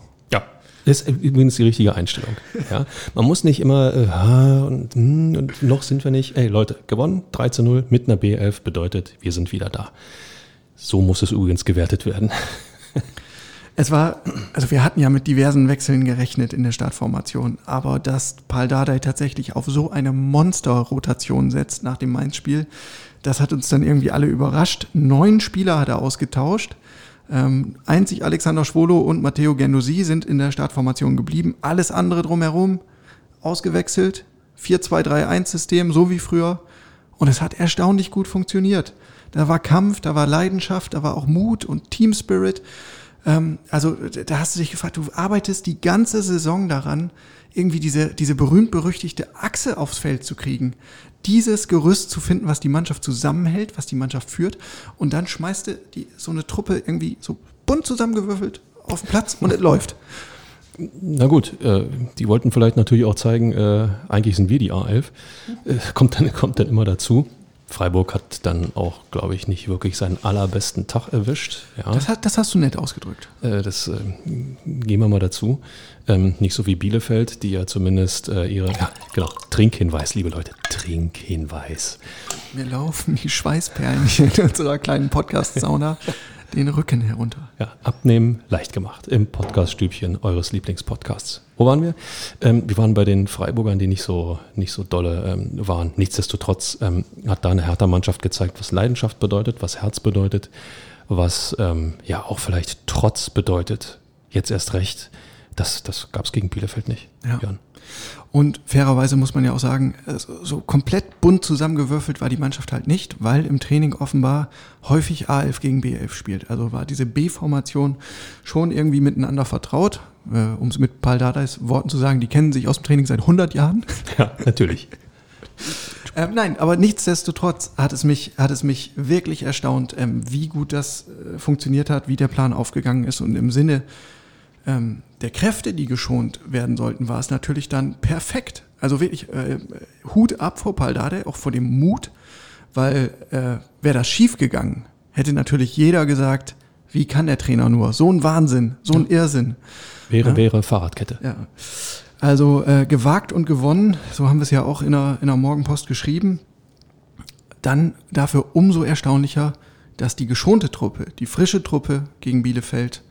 Ist übrigens die richtige Einstellung. Ja. Man muss nicht immer, äh, und, hm, und noch sind wir nicht. Ey Leute, gewonnen, 3 zu 0 mit einer B11 bedeutet, wir sind wieder da. So muss es übrigens gewertet werden. Es war, also wir hatten ja mit diversen Wechseln gerechnet in der Startformation, aber dass Paul Dardai tatsächlich auf so eine Monster-Rotation setzt nach dem Mainz-Spiel, das hat uns dann irgendwie alle überrascht. Neun Spieler hat er ausgetauscht. Ähm, einzig Alexander Schwolo und Matteo Gendosi sind in der Startformation geblieben. Alles andere drumherum ausgewechselt. 4-2-3-1-System, so wie früher. Und es hat erstaunlich gut funktioniert. Da war Kampf, da war Leidenschaft, da war auch Mut und Team Spirit. Ähm, also da hast du dich gefragt, du arbeitest die ganze Saison daran, irgendwie diese, diese berühmt-berüchtigte Achse aufs Feld zu kriegen. Dieses Gerüst zu finden, was die Mannschaft zusammenhält, was die Mannschaft führt. Und dann schmeißt du die, so eine Truppe irgendwie so bunt zusammengewürfelt auf den Platz und es läuft. Na gut, äh, die wollten vielleicht natürlich auch zeigen, äh, eigentlich sind wir die A11. Äh, kommt, dann, kommt dann immer dazu. Freiburg hat dann auch, glaube ich, nicht wirklich seinen allerbesten Tag erwischt. Ja. Das, das hast du nett ausgedrückt. Äh, das äh, gehen wir mal dazu. Ähm, nicht so wie Bielefeld, die ja zumindest äh, ihre, ja, genau, Trinkhinweis, liebe Leute, Trinkhinweis. Wir laufen die Schweißperlen hier in unserer kleinen Podcast-Sauna den Rücken herunter. Ja, abnehmen leicht gemacht im Podcaststübchen eures Lieblingspodcasts. Wo waren wir? Ähm, wir waren bei den Freiburgern, die nicht so, nicht so dolle ähm, waren. Nichtsdestotrotz ähm, hat da eine Hertha-Mannschaft gezeigt, was Leidenschaft bedeutet, was Herz bedeutet, was ähm, ja auch vielleicht Trotz bedeutet. Jetzt erst recht. Das, das gab es gegen Bielefeld nicht. Ja. Jan. Und fairerweise muss man ja auch sagen, so komplett bunt zusammengewürfelt war die Mannschaft halt nicht, weil im Training offenbar häufig A11 gegen B11 spielt. Also war diese B-Formation schon irgendwie miteinander vertraut. Äh, um es mit Paul Dardais Worten zu sagen, die kennen sich aus dem Training seit 100 Jahren. Ja, natürlich. ähm, nein, aber nichtsdestotrotz hat es mich, hat es mich wirklich erstaunt, ähm, wie gut das äh, funktioniert hat, wie der Plan aufgegangen ist und im Sinne ähm, der Kräfte, die geschont werden sollten, war es natürlich dann perfekt. Also wirklich äh, Hut ab vor Paldade, auch vor dem Mut, weil äh, wäre das schiefgegangen, hätte natürlich jeder gesagt, wie kann der Trainer nur? So ein Wahnsinn, so ein Irrsinn. Wäre, ja? wäre Fahrradkette. Ja. Also äh, gewagt und gewonnen, so haben wir es ja auch in der, in der Morgenpost geschrieben. Dann dafür umso erstaunlicher dass die geschonte Truppe, die frische Truppe gegen Bielefeld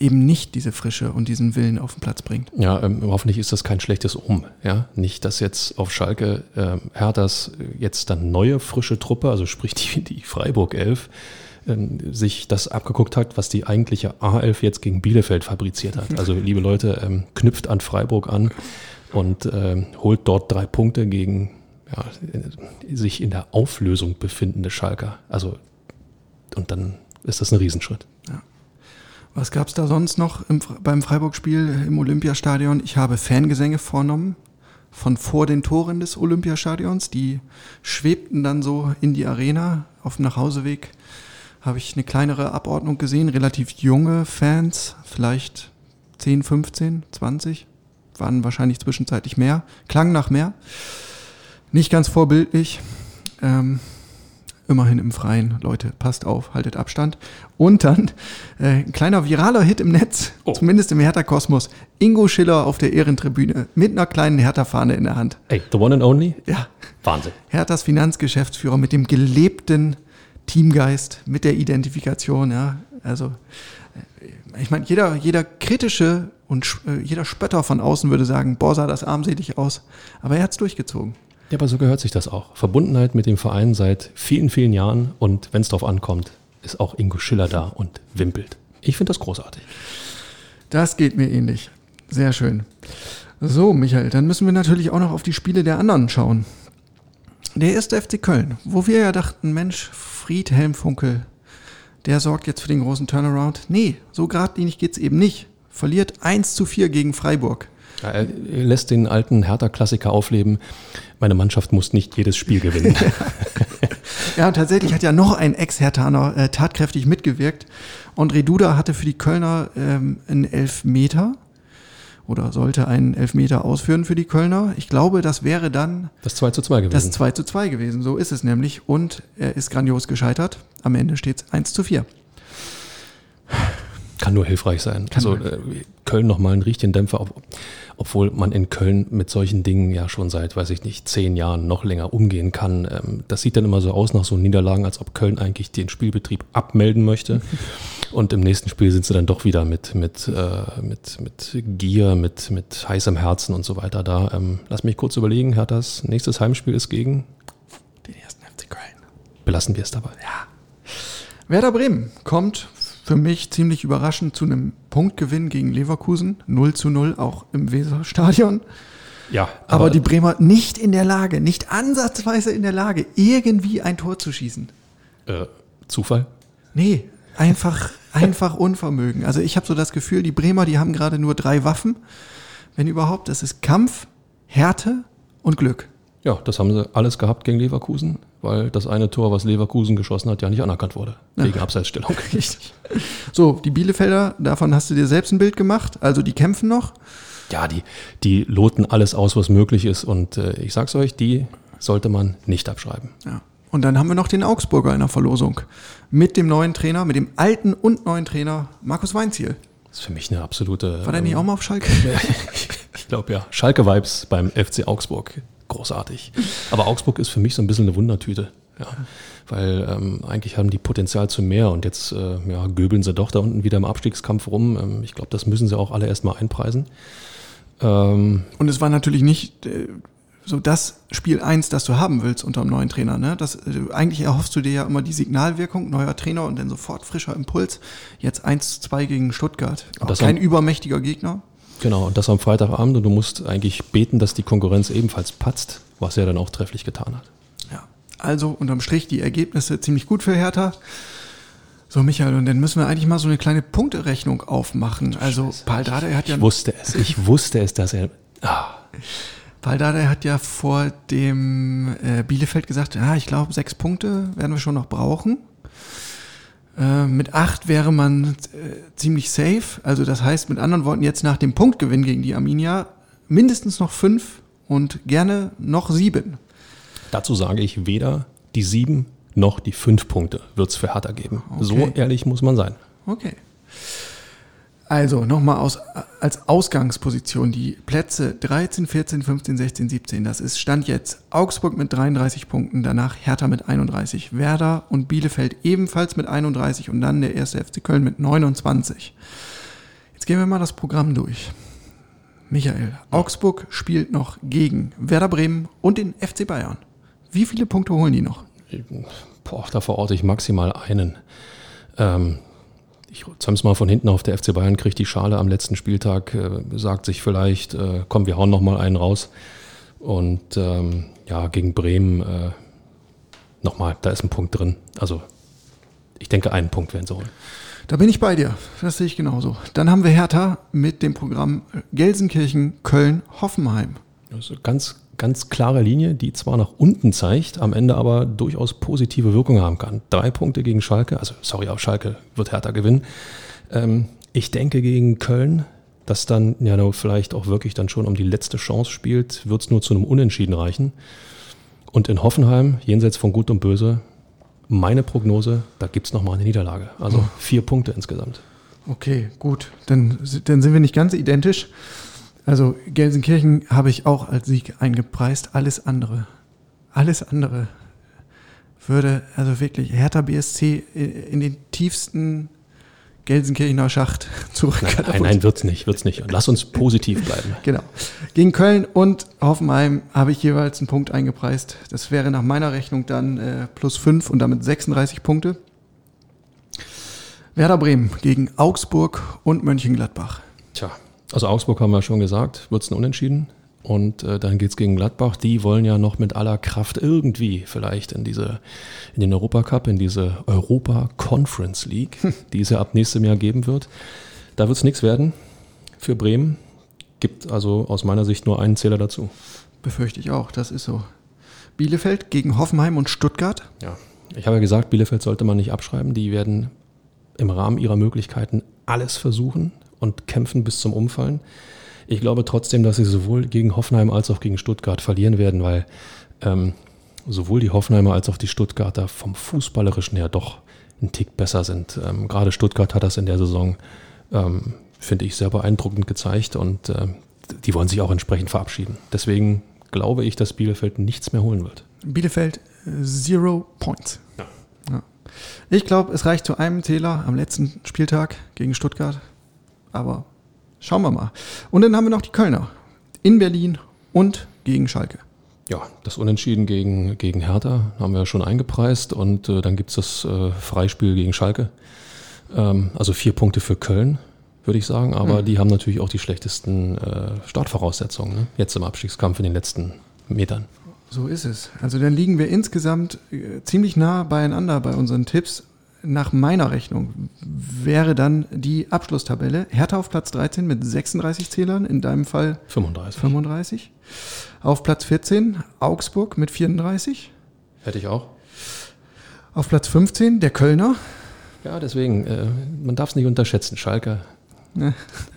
eben nicht diese Frische und diesen Willen auf den Platz bringt. Ja, ähm, hoffentlich ist das kein schlechtes Um. Ja? Nicht, dass jetzt auf Schalke ähm, Herthas jetzt dann neue frische Truppe, also sprich die, die Freiburg 11, ähm, sich das abgeguckt hat, was die eigentliche A11 jetzt gegen Bielefeld fabriziert hat. Also liebe Leute, ähm, knüpft an Freiburg an und ähm, holt dort drei Punkte gegen ja, sich in der Auflösung befindende Schalker. Also und dann ist das ein Riesenschritt. Was gab es da sonst noch im, beim Freiburg-Spiel im Olympiastadion? Ich habe Fangesänge vornommen von vor den Toren des Olympiastadions. Die schwebten dann so in die Arena. Auf dem Nachhauseweg habe ich eine kleinere Abordnung gesehen. Relativ junge Fans, vielleicht 10, 15, 20. Waren wahrscheinlich zwischenzeitlich mehr. Klang nach mehr. Nicht ganz vorbildlich. Ähm, immerhin im Freien. Leute, passt auf, haltet Abstand. Und dann äh, ein kleiner viraler Hit im Netz, oh. zumindest im Hertha-Kosmos. Ingo Schiller auf der Ehrentribüne mit einer kleinen Hertha-Fahne in der Hand. Hey, the one and only? Ja. Wahnsinn. Herthas Finanzgeschäftsführer mit dem gelebten Teamgeist, mit der Identifikation, ja. Also, äh, ich meine, jeder, jeder kritische und äh, jeder Spötter von außen würde sagen, boah, sah das armselig aus. Aber er hat es durchgezogen. Ja, aber so gehört sich das auch. Verbundenheit mit dem Verein seit vielen, vielen Jahren und wenn es darauf ankommt, ist auch Ingo Schiller da und wimpelt. Ich finde das großartig. Das geht mir ähnlich. Sehr schön. So, Michael, dann müssen wir natürlich auch noch auf die Spiele der anderen schauen. Der erste FC Köln, wo wir ja dachten, Mensch, Friedhelm Funkel, der sorgt jetzt für den großen Turnaround. Nee, so geradlinig geht es eben nicht. Verliert 1 zu 4 gegen Freiburg. Er lässt den alten Hertha-Klassiker aufleben. Meine Mannschaft muss nicht jedes Spiel gewinnen. ja, und tatsächlich hat ja noch ein Ex-Hertaner äh, tatkräftig mitgewirkt. André Duda hatte für die Kölner ähm, einen Elfmeter oder sollte einen Elfmeter ausführen für die Kölner. Ich glaube, das wäre dann das 2 zu 2 gewesen. Das 2 zu 2 gewesen, so ist es nämlich. Und er ist grandios gescheitert. Am Ende steht es 1 zu 4. Kann nur hilfreich sein. Kann also äh, Köln nochmal ein Richtchendämpfer, ob, obwohl man in Köln mit solchen Dingen ja schon seit, weiß ich nicht, zehn Jahren noch länger umgehen kann. Ähm, das sieht dann immer so aus nach so Niederlagen, als ob Köln eigentlich den Spielbetrieb abmelden möchte. Und im nächsten Spiel sind sie dann doch wieder mit, mit, äh, mit, mit Gier, mit, mit heißem Herzen und so weiter da. Ähm, lass mich kurz überlegen, Herr, das nächstes Heimspiel ist gegen den ersten FC Köln. Belassen wir es dabei. Ja. Werder Bremen kommt für mich ziemlich überraschend zu einem Punktgewinn gegen Leverkusen. 0 zu 0 auch im Weserstadion. Ja. Aber, aber, die Bremer nicht in der Lage, nicht ansatzweise in der Lage, irgendwie ein Tor zu schießen. Äh, Zufall? Nee, einfach, einfach Unvermögen. Also ich habe so das Gefühl, die Bremer, die haben gerade nur drei Waffen. Wenn überhaupt, das ist Kampf, Härte und Glück. Ja, das haben sie alles gehabt gegen Leverkusen weil das eine Tor, was Leverkusen geschossen hat, ja nicht anerkannt wurde. Wegen Abseitsstellung. Richtig. So, die Bielefelder, davon hast du dir selbst ein Bild gemacht. Also die kämpfen noch. Ja, die, die loten alles aus, was möglich ist. Und äh, ich sag's euch, die sollte man nicht abschreiben. Ja. Und dann haben wir noch den Augsburger in der Verlosung. Mit dem neuen Trainer, mit dem alten und neuen Trainer Markus Weinziel. Das ist für mich eine absolute. War der nicht ähm, auch mal auf Schalke? ich glaube ja. Schalke-Vibes beim FC Augsburg großartig. Aber Augsburg ist für mich so ein bisschen eine Wundertüte. Ja, weil ähm, eigentlich haben die Potenzial zu mehr und jetzt äh, ja, göbeln sie doch da unten wieder im Abstiegskampf rum. Ähm, ich glaube, das müssen sie auch alle erstmal einpreisen. Ähm, und es war natürlich nicht äh, so das Spiel 1, das du haben willst unter dem neuen Trainer. Ne? Das, äh, eigentlich erhoffst du dir ja immer die Signalwirkung, neuer Trainer und dann sofort frischer Impuls. Jetzt 1-2 gegen Stuttgart. Auch kein übermächtiger Gegner. Genau, und das am Freitagabend und du musst eigentlich beten, dass die Konkurrenz ebenfalls patzt, was er dann auch trefflich getan hat. Ja, also unterm Strich die Ergebnisse ziemlich gut für Hertha. So, Michael, und dann müssen wir eigentlich mal so eine kleine Punkterechnung aufmachen. Also, Paul Dardai hat ja. Ich wusste es, ich wusste es, dass er. Ah. Paul Dardai hat ja vor dem äh, Bielefeld gesagt, ja, ich glaube, sechs Punkte werden wir schon noch brauchen. Äh, mit acht wäre man äh, ziemlich safe. Also das heißt mit anderen Worten jetzt nach dem Punktgewinn gegen die Arminia mindestens noch fünf und gerne noch sieben. Dazu sage ich weder die sieben noch die fünf Punkte wird es für Hertha geben. Okay. So ehrlich muss man sein. Okay. Also nochmal aus, als Ausgangsposition die Plätze 13, 14, 15, 16, 17. Das ist Stand jetzt Augsburg mit 33 Punkten, danach Hertha mit 31, Werder und Bielefeld ebenfalls mit 31 und dann der erste FC Köln mit 29. Jetzt gehen wir mal das Programm durch. Michael, Augsburg spielt noch gegen Werder Bremen und den FC Bayern. Wie viele Punkte holen die noch? Boah, da verorte ich maximal einen. Ähm, ich zäume mal von hinten auf, der FC Bayern kriegt die Schale am letzten Spieltag, äh, sagt sich vielleicht, äh, komm, wir hauen noch mal einen raus. Und ähm, ja, gegen Bremen äh, nochmal, da ist ein Punkt drin. Also ich denke, einen Punkt werden sie holen. Da bin ich bei dir. Das sehe ich genauso. Dann haben wir Hertha mit dem Programm Gelsenkirchen, Köln, Hoffenheim. Das ist ganz ganz klare Linie, die zwar nach unten zeigt, am Ende aber durchaus positive Wirkung haben kann. Drei Punkte gegen Schalke, also sorry, auf Schalke wird Hertha gewinnen. Ähm, ich denke gegen Köln, das dann ja vielleicht auch wirklich dann schon um die letzte Chance spielt, wird es nur zu einem Unentschieden reichen. Und in Hoffenheim, jenseits von Gut und Böse, meine Prognose, da gibt es nochmal eine Niederlage. Also oh. vier Punkte insgesamt. Okay, gut. Dann, dann sind wir nicht ganz identisch. Also Gelsenkirchen habe ich auch als Sieg eingepreist. Alles andere, alles andere würde, also wirklich Hertha BSC in den tiefsten Gelsenkirchener Schacht zurück. Nein, nein, wird's nicht, wird's nicht. Lass uns positiv bleiben. Genau. Gegen Köln und Hoffenheim habe ich jeweils einen Punkt eingepreist. Das wäre nach meiner Rechnung dann äh, plus fünf und damit 36 Punkte. Werder Bremen gegen Augsburg und Mönchengladbach. Tja, also Augsburg haben wir schon gesagt, wird es ein Unentschieden. Und äh, dann geht es gegen Gladbach. Die wollen ja noch mit aller Kraft irgendwie vielleicht in diese, in den Europacup, in diese Europa Conference League, die es ja ab nächstem Jahr geben wird. Da wird es nichts werden für Bremen. Gibt also aus meiner Sicht nur einen Zähler dazu. Befürchte ich auch, das ist so. Bielefeld gegen Hoffenheim und Stuttgart? Ja, ich habe ja gesagt, Bielefeld sollte man nicht abschreiben. Die werden im Rahmen ihrer Möglichkeiten alles versuchen und kämpfen bis zum Umfallen. Ich glaube trotzdem, dass sie sowohl gegen Hoffenheim als auch gegen Stuttgart verlieren werden, weil ähm, sowohl die Hoffenheimer als auch die Stuttgarter vom Fußballerischen her doch ein Tick besser sind. Ähm, gerade Stuttgart hat das in der Saison, ähm, finde ich, sehr beeindruckend gezeigt und äh, die wollen sich auch entsprechend verabschieden. Deswegen glaube ich, dass Bielefeld nichts mehr holen wird. Bielefeld Zero Points. Ja. ja. Ich glaube, es reicht zu einem Täler am letzten Spieltag gegen Stuttgart. Aber schauen wir mal. Und dann haben wir noch die Kölner in Berlin und gegen Schalke. Ja, das Unentschieden gegen, gegen Hertha haben wir ja schon eingepreist und äh, dann gibt es das äh, Freispiel gegen Schalke. Ähm, also vier Punkte für Köln, würde ich sagen, aber mhm. die haben natürlich auch die schlechtesten äh, Startvoraussetzungen, ne? jetzt im Abstiegskampf in den letzten Metern. So ist es. Also dann liegen wir insgesamt äh, ziemlich nah beieinander bei unseren Tipps nach meiner Rechnung wäre dann die Abschlusstabelle Hertha auf Platz 13 mit 36 Zählern, in deinem Fall 35. 35. Auf Platz 14 Augsburg mit 34. Hätte ich auch. Auf Platz 15 der Kölner. Ja, deswegen, äh, man darf es nicht unterschätzen, Schalke.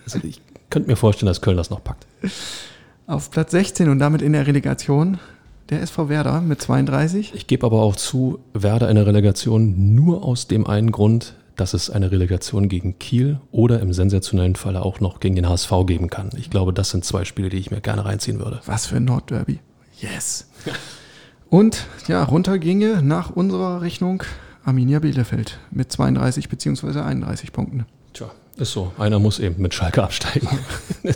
Also ich könnte mir vorstellen, dass Köln das noch packt. Auf Platz 16 und damit in der Relegation der SV Werder mit 32. Ich gebe aber auch zu, Werder in der Relegation nur aus dem einen Grund, dass es eine Relegation gegen Kiel oder im sensationellen Falle auch noch gegen den HSV geben kann. Ich glaube, das sind zwei Spiele, die ich mir gerne reinziehen würde. Was für ein Nordderby. Yes. Und ja, runter ginge nach unserer Rechnung Arminia Bielefeld mit 32 bzw. 31 Punkten. Tja, ist so. Einer muss eben mit Schalke absteigen.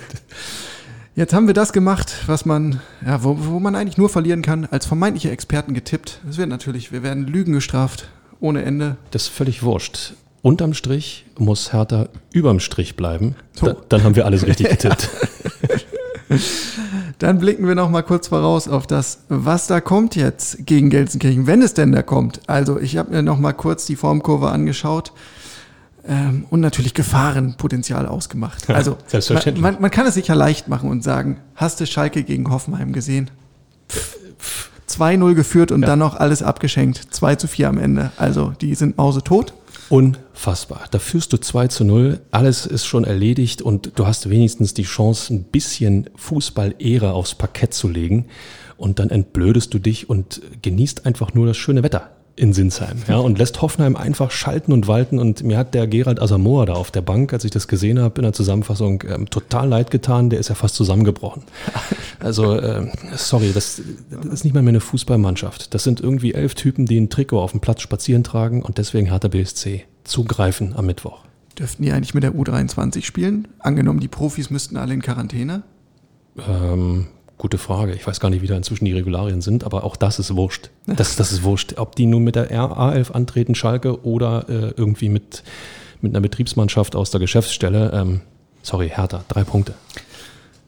Jetzt haben wir das gemacht, was man, ja, wo, wo man eigentlich nur verlieren kann, als vermeintliche Experten getippt. Es wird natürlich, wir werden Lügen gestraft, ohne Ende. Das ist völlig wurscht. Unterm Strich muss Hertha überm Strich bleiben. So. Da, dann haben wir alles richtig getippt. dann blicken wir noch mal kurz voraus auf das, was da kommt jetzt gegen Gelsenkirchen, wenn es denn da kommt. Also ich habe mir noch mal kurz die Formkurve angeschaut ähm, und natürlich Gefahrenpotenzial ausgemacht. Also man, man, man, kann es sich ja leicht machen und sagen, hast du Schalke gegen Hoffenheim gesehen? 2-0 geführt und ja. dann noch alles abgeschenkt. 2 zu 4 am Ende. Also die sind mausetot. Unfassbar. Da führst du 2 zu 0, alles ist schon erledigt und du hast wenigstens die Chance, ein bisschen Fußball-Ehre aufs Parkett zu legen und dann entblödest du dich und genießt einfach nur das schöne Wetter. In Sinsheim ja, und lässt Hoffenheim einfach schalten und walten. Und mir hat der Gerald Asamoah da auf der Bank, als ich das gesehen habe in der Zusammenfassung, ähm, total leid getan. Der ist ja fast zusammengebrochen. Also, äh, sorry, das, das, ist nicht mal mehr eine Fußballmannschaft. Das sind irgendwie elf Typen, die ein Trikot auf dem Platz spazieren tragen und deswegen hat der BSC zugreifen am Mittwoch. Dürften die eigentlich mit der U23 spielen? Angenommen, die Profis müssten alle in Quarantäne? Ähm, Gute Frage. Ich weiß gar nicht, wie da inzwischen die Regularien sind, aber auch das ist wurscht. Das, das ist wurscht. Ob die nun mit der RA11 antreten, Schalke, oder äh, irgendwie mit, mit einer Betriebsmannschaft aus der Geschäftsstelle. Ähm, sorry, Hertha, drei Punkte.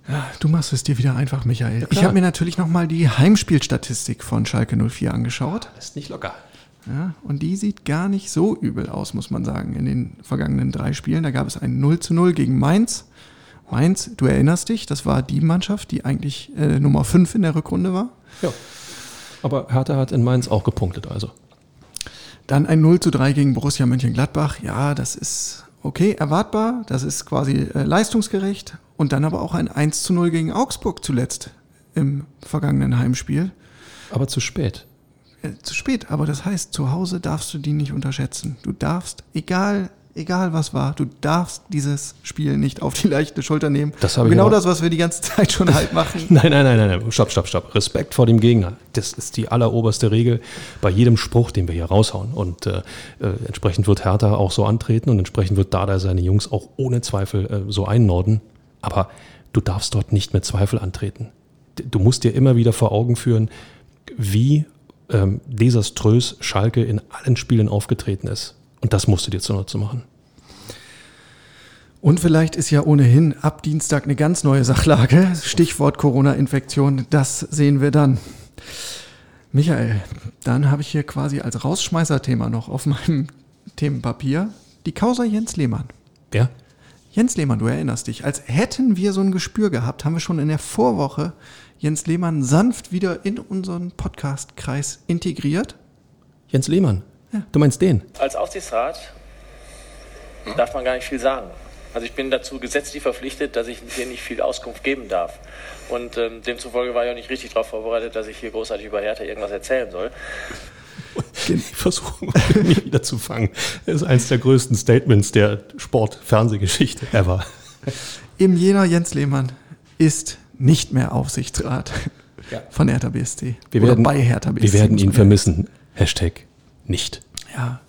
Ja, du machst es dir wieder einfach, Michael. Ja, ich habe mir natürlich nochmal die Heimspielstatistik von Schalke 04 angeschaut. Ist nicht locker. Ja, und die sieht gar nicht so übel aus, muss man sagen, in den vergangenen drei Spielen. Da gab es ein 0 zu 0 gegen Mainz, Mainz, du erinnerst dich, das war die Mannschaft, die eigentlich äh, Nummer 5 in der Rückrunde war. Ja. Aber Hertha hat in Mainz auch gepunktet, also. Dann ein 0 zu 3 gegen Borussia Mönchengladbach. Ja, das ist okay, erwartbar. Das ist quasi äh, leistungsgerecht. Und dann aber auch ein 1 zu 0 gegen Augsburg zuletzt im vergangenen Heimspiel. Aber zu spät. Äh, zu spät, aber das heißt, zu Hause darfst du die nicht unterschätzen. Du darfst, egal egal was war, du darfst dieses Spiel nicht auf die leichte Schulter nehmen. Das habe genau das, was wir die ganze Zeit schon halt machen. nein, nein, nein, nein, stopp, stopp, stopp. Respekt vor dem Gegner. Das ist die alleroberste Regel bei jedem Spruch, den wir hier raushauen. Und äh, äh, entsprechend wird Hertha auch so antreten und entsprechend wird Dada seine Jungs auch ohne Zweifel äh, so einnorden. Aber du darfst dort nicht mit Zweifel antreten. Du musst dir immer wieder vor Augen führen, wie ähm, desaströs Schalke in allen Spielen aufgetreten ist. Und das musst du dir zunutze machen. Und vielleicht ist ja ohnehin ab Dienstag eine ganz neue Sachlage. Stichwort Corona-Infektion, das sehen wir dann. Michael, dann habe ich hier quasi als Rausschmeißerthema noch auf meinem Themenpapier die Causa Jens Lehmann. Ja? Jens Lehmann, du erinnerst dich, als hätten wir so ein Gespür gehabt, haben wir schon in der Vorwoche Jens Lehmann sanft wieder in unseren Podcast-Kreis integriert. Jens Lehmann, ja. Du meinst den? Als Aufsichtsrat darf man gar nicht viel sagen. Also ich bin dazu gesetzlich verpflichtet, dass ich hier nicht viel Auskunft geben darf. Und ähm, demzufolge war ich auch nicht richtig darauf vorbereitet, dass ich hier großartig über Hertha irgendwas erzählen soll. Ich versuche mich wieder zu fangen. Das ist eines der größten Statements der Sport-Fernsehgeschichte ever. Im Jena Jens Lehmann ist nicht mehr Aufsichtsrat ja. von Hertha BSC. Wir werden, bei Hertha BSC. Wir werden ihn vermissen. Hashtag nicht. Ja.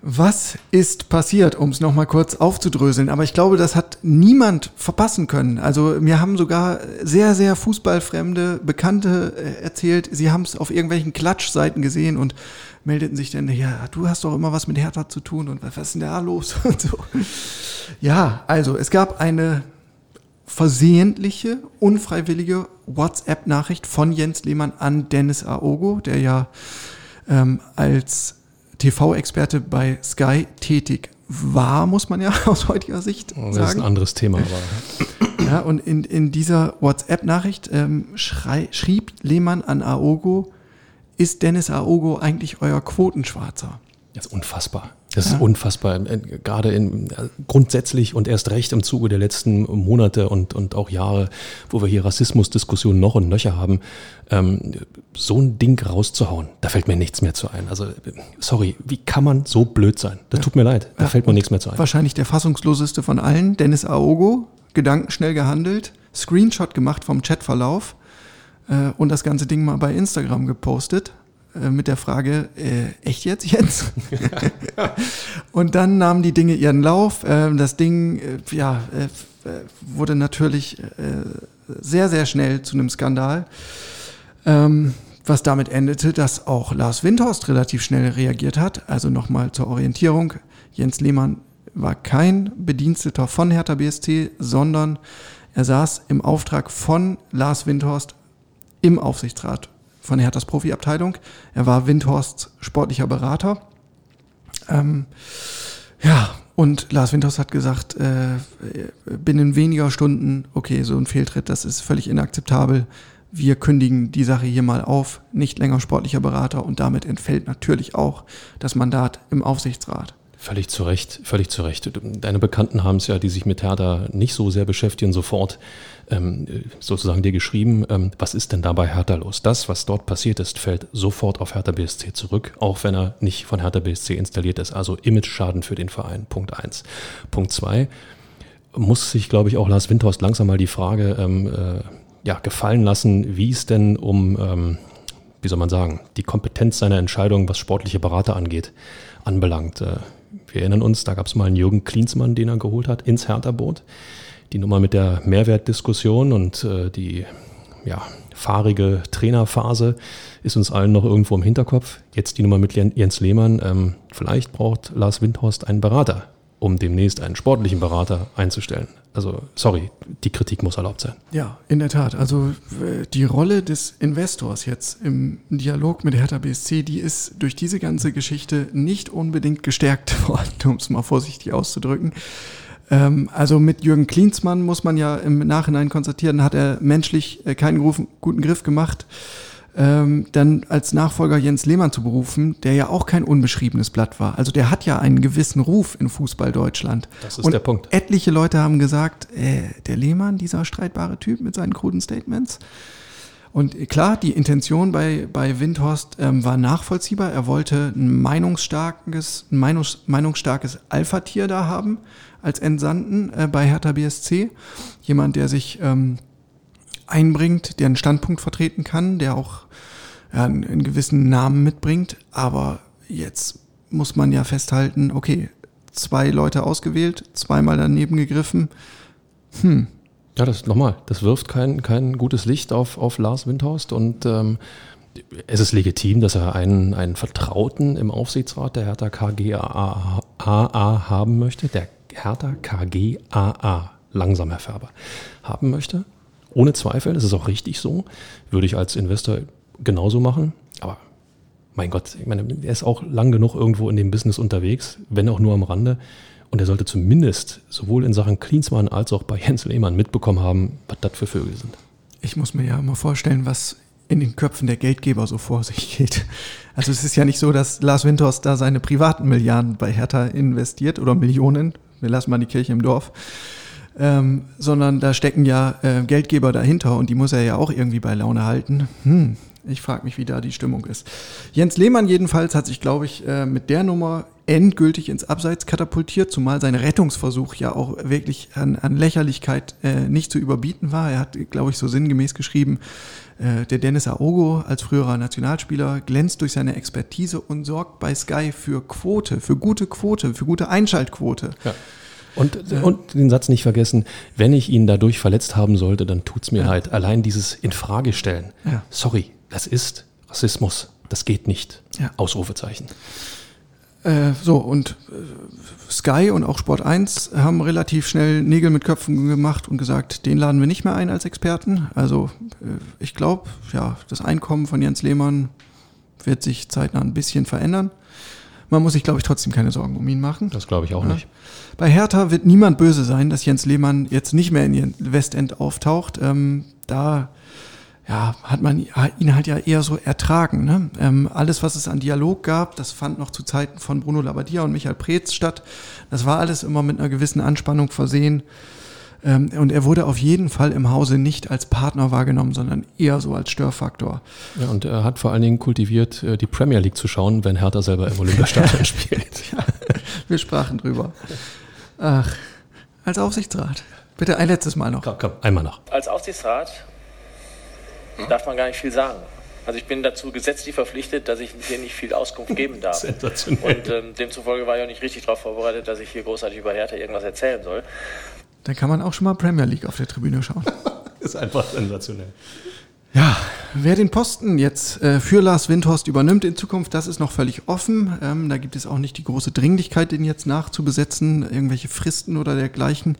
Was ist passiert, um es nochmal kurz aufzudröseln? Aber ich glaube, das hat niemand verpassen können. Also mir haben sogar sehr, sehr fußballfremde Bekannte äh, erzählt, sie haben es auf irgendwelchen Klatschseiten gesehen und meldeten sich dann, ja, du hast doch immer was mit Hertha zu tun und was ist denn da los? Und so. Ja, also es gab eine versehentliche, unfreiwillige WhatsApp-Nachricht von Jens Lehmann an Dennis Aogo, der ja ähm, als TV-Experte bei Sky tätig war, muss man ja aus heutiger Sicht sagen. Das ist ein anderes Thema. Aber. ja, und in, in dieser WhatsApp-Nachricht ähm, schrieb Lehmann an Aogo, ist Dennis Aogo eigentlich euer Quotenschwarzer? Das ist unfassbar. Das ja. ist unfassbar. Äh, gerade in, äh, grundsätzlich und erst recht im Zuge der letzten Monate und, und auch Jahre, wo wir hier Rassismusdiskussionen noch und nöcher haben, ähm, so ein Ding rauszuhauen, da fällt mir nichts mehr zu ein. Also, sorry, wie kann man so blöd sein? Das ja. tut mir leid, da ja, fällt mir nichts mehr zu ein. Wahrscheinlich der fassungsloseste von allen, Dennis Aogo, gedankenschnell gehandelt, Screenshot gemacht vom Chatverlauf äh, und das ganze Ding mal bei Instagram gepostet äh, mit der Frage, äh, echt jetzt, Jens? und dann nahmen die Dinge ihren Lauf. Äh, das Ding, äh, ja, äh, wurde natürlich äh, sehr, sehr schnell zu einem Skandal. Ähm, was damit endete, dass auch Lars Windhorst relativ schnell reagiert hat. Also nochmal zur Orientierung. Jens Lehmann war kein Bediensteter von Hertha BSC, sondern er saß im Auftrag von Lars Windhorst im Aufsichtsrat von Herthas Profiabteilung. Er war Windhorsts sportlicher Berater. Ähm, ja, und Lars Windhorst hat gesagt, äh, binnen weniger Stunden, okay, so ein Fehltritt, das ist völlig inakzeptabel. Wir kündigen die Sache hier mal auf, nicht länger sportlicher Berater und damit entfällt natürlich auch das Mandat im Aufsichtsrat. Völlig zu Recht, völlig zu Recht. Deine Bekannten haben es ja, die sich mit Hertha nicht so sehr beschäftigen, sofort sozusagen dir geschrieben, ähm, was ist denn da bei Hertha los? Das, was dort passiert ist, fällt sofort auf Hertha BSC zurück, auch wenn er nicht von Hertha BSC installiert ist. Also Image-Schaden für den Verein, Punkt eins. Punkt zwei muss sich, glaube ich, auch Lars Windhorst langsam mal die Frage ähm, äh, ja, gefallen lassen, wie es denn um, ähm, wie soll man sagen, die Kompetenz seiner Entscheidung, was sportliche Berater angeht, anbelangt. Äh, wir erinnern uns, da gab es mal einen Jürgen Klinsmann, den er geholt hat, ins Hertha-Boot. Die Nummer mit der Mehrwertdiskussion und äh, die ja, fahrige Trainerphase ist uns allen noch irgendwo im Hinterkopf. Jetzt die Nummer mit Jens Lehmann. Ähm, vielleicht braucht Lars Windhorst einen Berater, um demnächst einen sportlichen Berater einzustellen. Also, sorry, die Kritik muss erlaubt sein. Ja, in der Tat. Also die Rolle des Investors jetzt im Dialog mit Hertha BSC, die ist durch diese ganze Geschichte nicht unbedingt gestärkt worden, um es mal vorsichtig auszudrücken. Ähm, also mit Jürgen Klinsmann muss man ja im Nachhinein konstatieren, hat er menschlich äh, keinen guten Griff gemacht ähm, dann als Nachfolger Jens Lehmann zu berufen, der ja auch kein unbeschriebenes Blatt war. Also der hat ja einen gewissen Ruf in Fußball Deutschland. Das ist Und der Punkt. Etliche Leute haben gesagt, äh, der Lehmann, dieser streitbare Typ mit seinen kruden Statements. Und klar, die Intention bei, bei Windhorst ähm, war nachvollziehbar. Er wollte ein meinungsstarkes, ein Meinungs, meinungsstarkes Alpha-Tier da haben als Entsandten äh, bei Hertha BSC. Jemand, der sich ähm, einbringt, der einen Standpunkt vertreten kann, der auch ja, einen, einen gewissen Namen mitbringt. Aber jetzt muss man ja festhalten, okay, zwei Leute ausgewählt, zweimal daneben gegriffen. Hm. Ja, das nochmal, das wirft kein, kein gutes Licht auf, auf Lars Windhorst und ähm, es ist legitim, dass er einen, einen Vertrauten im Aufsichtsrat der Hertha KGAA haben möchte, der Hertha KGAA, langsam Herr Färber, haben möchte. Ohne Zweifel, das ist auch richtig so. Würde ich als Investor genauso machen. Aber mein Gott, ich meine, er ist auch lang genug irgendwo in dem Business unterwegs, wenn auch nur am Rande. Und er sollte zumindest sowohl in Sachen Klinsmann als auch bei Jens Lehmann mitbekommen haben, was das für Vögel sind. Ich muss mir ja mal vorstellen, was in den Köpfen der Geldgeber so vor sich geht. Also es ist ja nicht so, dass Lars Winters da seine privaten Milliarden bei Hertha investiert oder Millionen. Wir lassen mal die Kirche im Dorf ähm, sondern da stecken ja äh, Geldgeber dahinter und die muss er ja auch irgendwie bei Laune halten. Hm, ich frage mich, wie da die Stimmung ist. Jens Lehmann jedenfalls hat sich, glaube ich, äh, mit der Nummer endgültig ins Abseits katapultiert, zumal sein Rettungsversuch ja auch wirklich an, an Lächerlichkeit äh, nicht zu überbieten war. Er hat, glaube ich, so sinngemäß geschrieben, äh, der Dennis Aogo als früherer Nationalspieler glänzt durch seine Expertise und sorgt bei Sky für Quote, für gute Quote, für gute Einschaltquote. Ja. Und, ja. und den Satz nicht vergessen, wenn ich ihn dadurch verletzt haben sollte, dann tut es mir ja. leid. Allein dieses Infragestellen. Ja. Sorry, das ist Rassismus. Das geht nicht. Ausrufezeichen. Äh, so, und äh, Sky und auch Sport 1 haben relativ schnell Nägel mit Köpfen gemacht und gesagt, den laden wir nicht mehr ein als Experten. Also äh, ich glaube, ja, das Einkommen von Jens Lehmann wird sich zeitnah ein bisschen verändern. Man muss sich, glaube ich, trotzdem keine Sorgen um ihn machen. Das glaube ich auch ja. nicht. Bei Hertha wird niemand böse sein, dass Jens Lehmann jetzt nicht mehr in Westend auftaucht. Ähm, da ja, hat man ihn halt ja eher so ertragen. Ne? Ähm, alles, was es an Dialog gab, das fand noch zu Zeiten von Bruno Labbadia und Michael Preetz statt. Das war alles immer mit einer gewissen Anspannung versehen. Ähm, und er wurde auf jeden Fall im Hause nicht als Partner wahrgenommen, sondern eher so als Störfaktor. Ja, und er hat vor allen Dingen kultiviert, äh, die Premier League zu schauen, wenn Hertha selber im Olympiastadion spielt. ja, wir sprachen drüber. Ach, als Aufsichtsrat. Bitte ein letztes Mal noch. Komm, komm, einmal noch. Als Aufsichtsrat darf man gar nicht viel sagen. Also ich bin dazu gesetzlich verpflichtet, dass ich hier nicht viel Auskunft geben darf. Sensationell. Und ähm, demzufolge war ich auch nicht richtig darauf vorbereitet, dass ich hier großartig über Hertha irgendwas erzählen soll. Da kann man auch schon mal Premier League auf der Tribüne schauen. ist einfach sensationell. Ja, wer den Posten jetzt äh, für Lars Windhorst übernimmt in Zukunft, das ist noch völlig offen. Ähm, da gibt es auch nicht die große Dringlichkeit, den jetzt nachzubesetzen, irgendwelche Fristen oder dergleichen.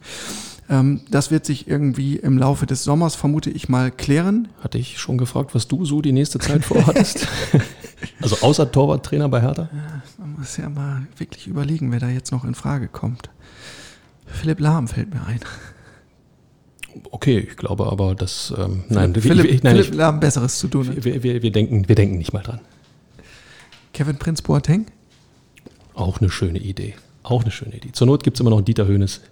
Ähm, das wird sich irgendwie im Laufe des Sommers, vermute ich mal, klären. Hatte ich schon gefragt, was du so die nächste Zeit vorhattest? also außer Torwarttrainer bei Hertha? Ja, man muss ja mal wirklich überlegen, wer da jetzt noch in Frage kommt. Philipp Lahm fällt mir ein. Okay, ich glaube aber, dass ähm, nein, Philipp, wir, nein, Philipp Lahm Besseres zu tun. Wir, wir, wir, denken, wir denken nicht mal dran. Kevin Prinz Boateng? Auch eine schöne Idee. Auch eine schöne Idee. Zur Not gibt es immer noch Dieter Höhnes.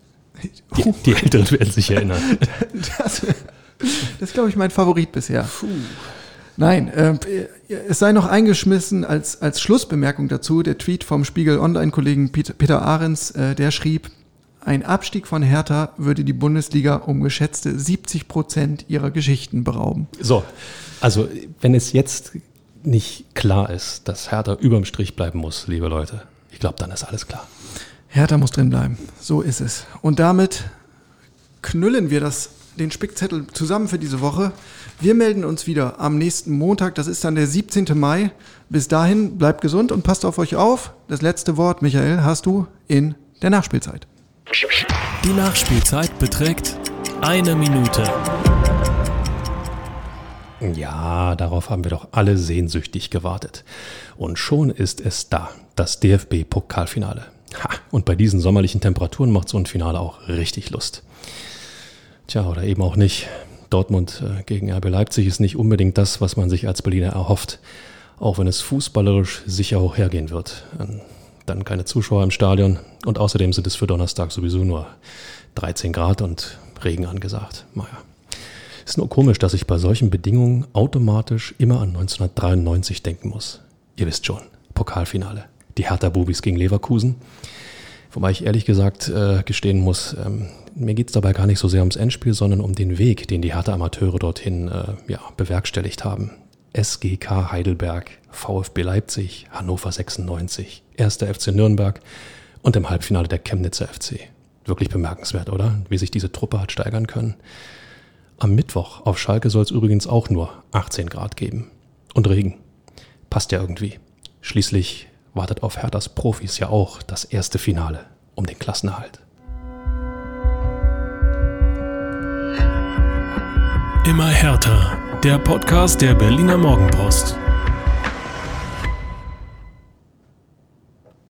Die, die Älteren werden sich erinnern. Das, das ist, glaube ich, mein Favorit bisher. Puh. Nein, äh, es sei noch eingeschmissen als, als Schlussbemerkung dazu der Tweet vom Spiegel Online-Kollegen Peter, Peter Ahrens, äh, der schrieb, ein Abstieg von Hertha würde die Bundesliga um geschätzte 70 Prozent ihrer Geschichten berauben. So, also wenn es jetzt nicht klar ist, dass Hertha überm Strich bleiben muss, liebe Leute, ich glaube, dann ist alles klar. Hertha muss drin bleiben. So ist es. Und damit knüllen wir das, den Spickzettel zusammen für diese Woche. Wir melden uns wieder am nächsten Montag. Das ist dann der 17. Mai. Bis dahin bleibt gesund und passt auf euch auf. Das letzte Wort, Michael, hast du in der Nachspielzeit. Die Nachspielzeit beträgt eine Minute. Ja, darauf haben wir doch alle sehnsüchtig gewartet. Und schon ist es da, das DFB-Pokalfinale. Und bei diesen sommerlichen Temperaturen macht so ein Finale auch richtig Lust. Tja, oder eben auch nicht. Dortmund äh, gegen RB Leipzig ist nicht unbedingt das, was man sich als Berliner erhofft, auch wenn es fußballerisch sicher hoch hergehen wird. Ähm, dann keine Zuschauer im Stadion und außerdem sind es für Donnerstag sowieso nur 13 Grad und Regen angesagt. Naja. Ist nur komisch, dass ich bei solchen Bedingungen automatisch immer an 1993 denken muss. Ihr wisst schon, Pokalfinale. Die Hertha Bubis gegen Leverkusen. Wobei ich ehrlich gesagt äh, gestehen muss, ähm, mir geht es dabei gar nicht so sehr ums Endspiel, sondern um den Weg, den die Hertha Amateure dorthin äh, ja, bewerkstelligt haben. SGK Heidelberg, VfB Leipzig, Hannover 96, 1. FC Nürnberg und im Halbfinale der Chemnitzer FC. Wirklich bemerkenswert, oder? Wie sich diese Truppe hat steigern können. Am Mittwoch auf Schalke soll es übrigens auch nur 18 Grad geben. Und Regen. Passt ja irgendwie. Schließlich wartet auf Herthas Profis ja auch das erste Finale um den Klassenerhalt. Immer härter. Der Podcast der Berliner Morgenpost.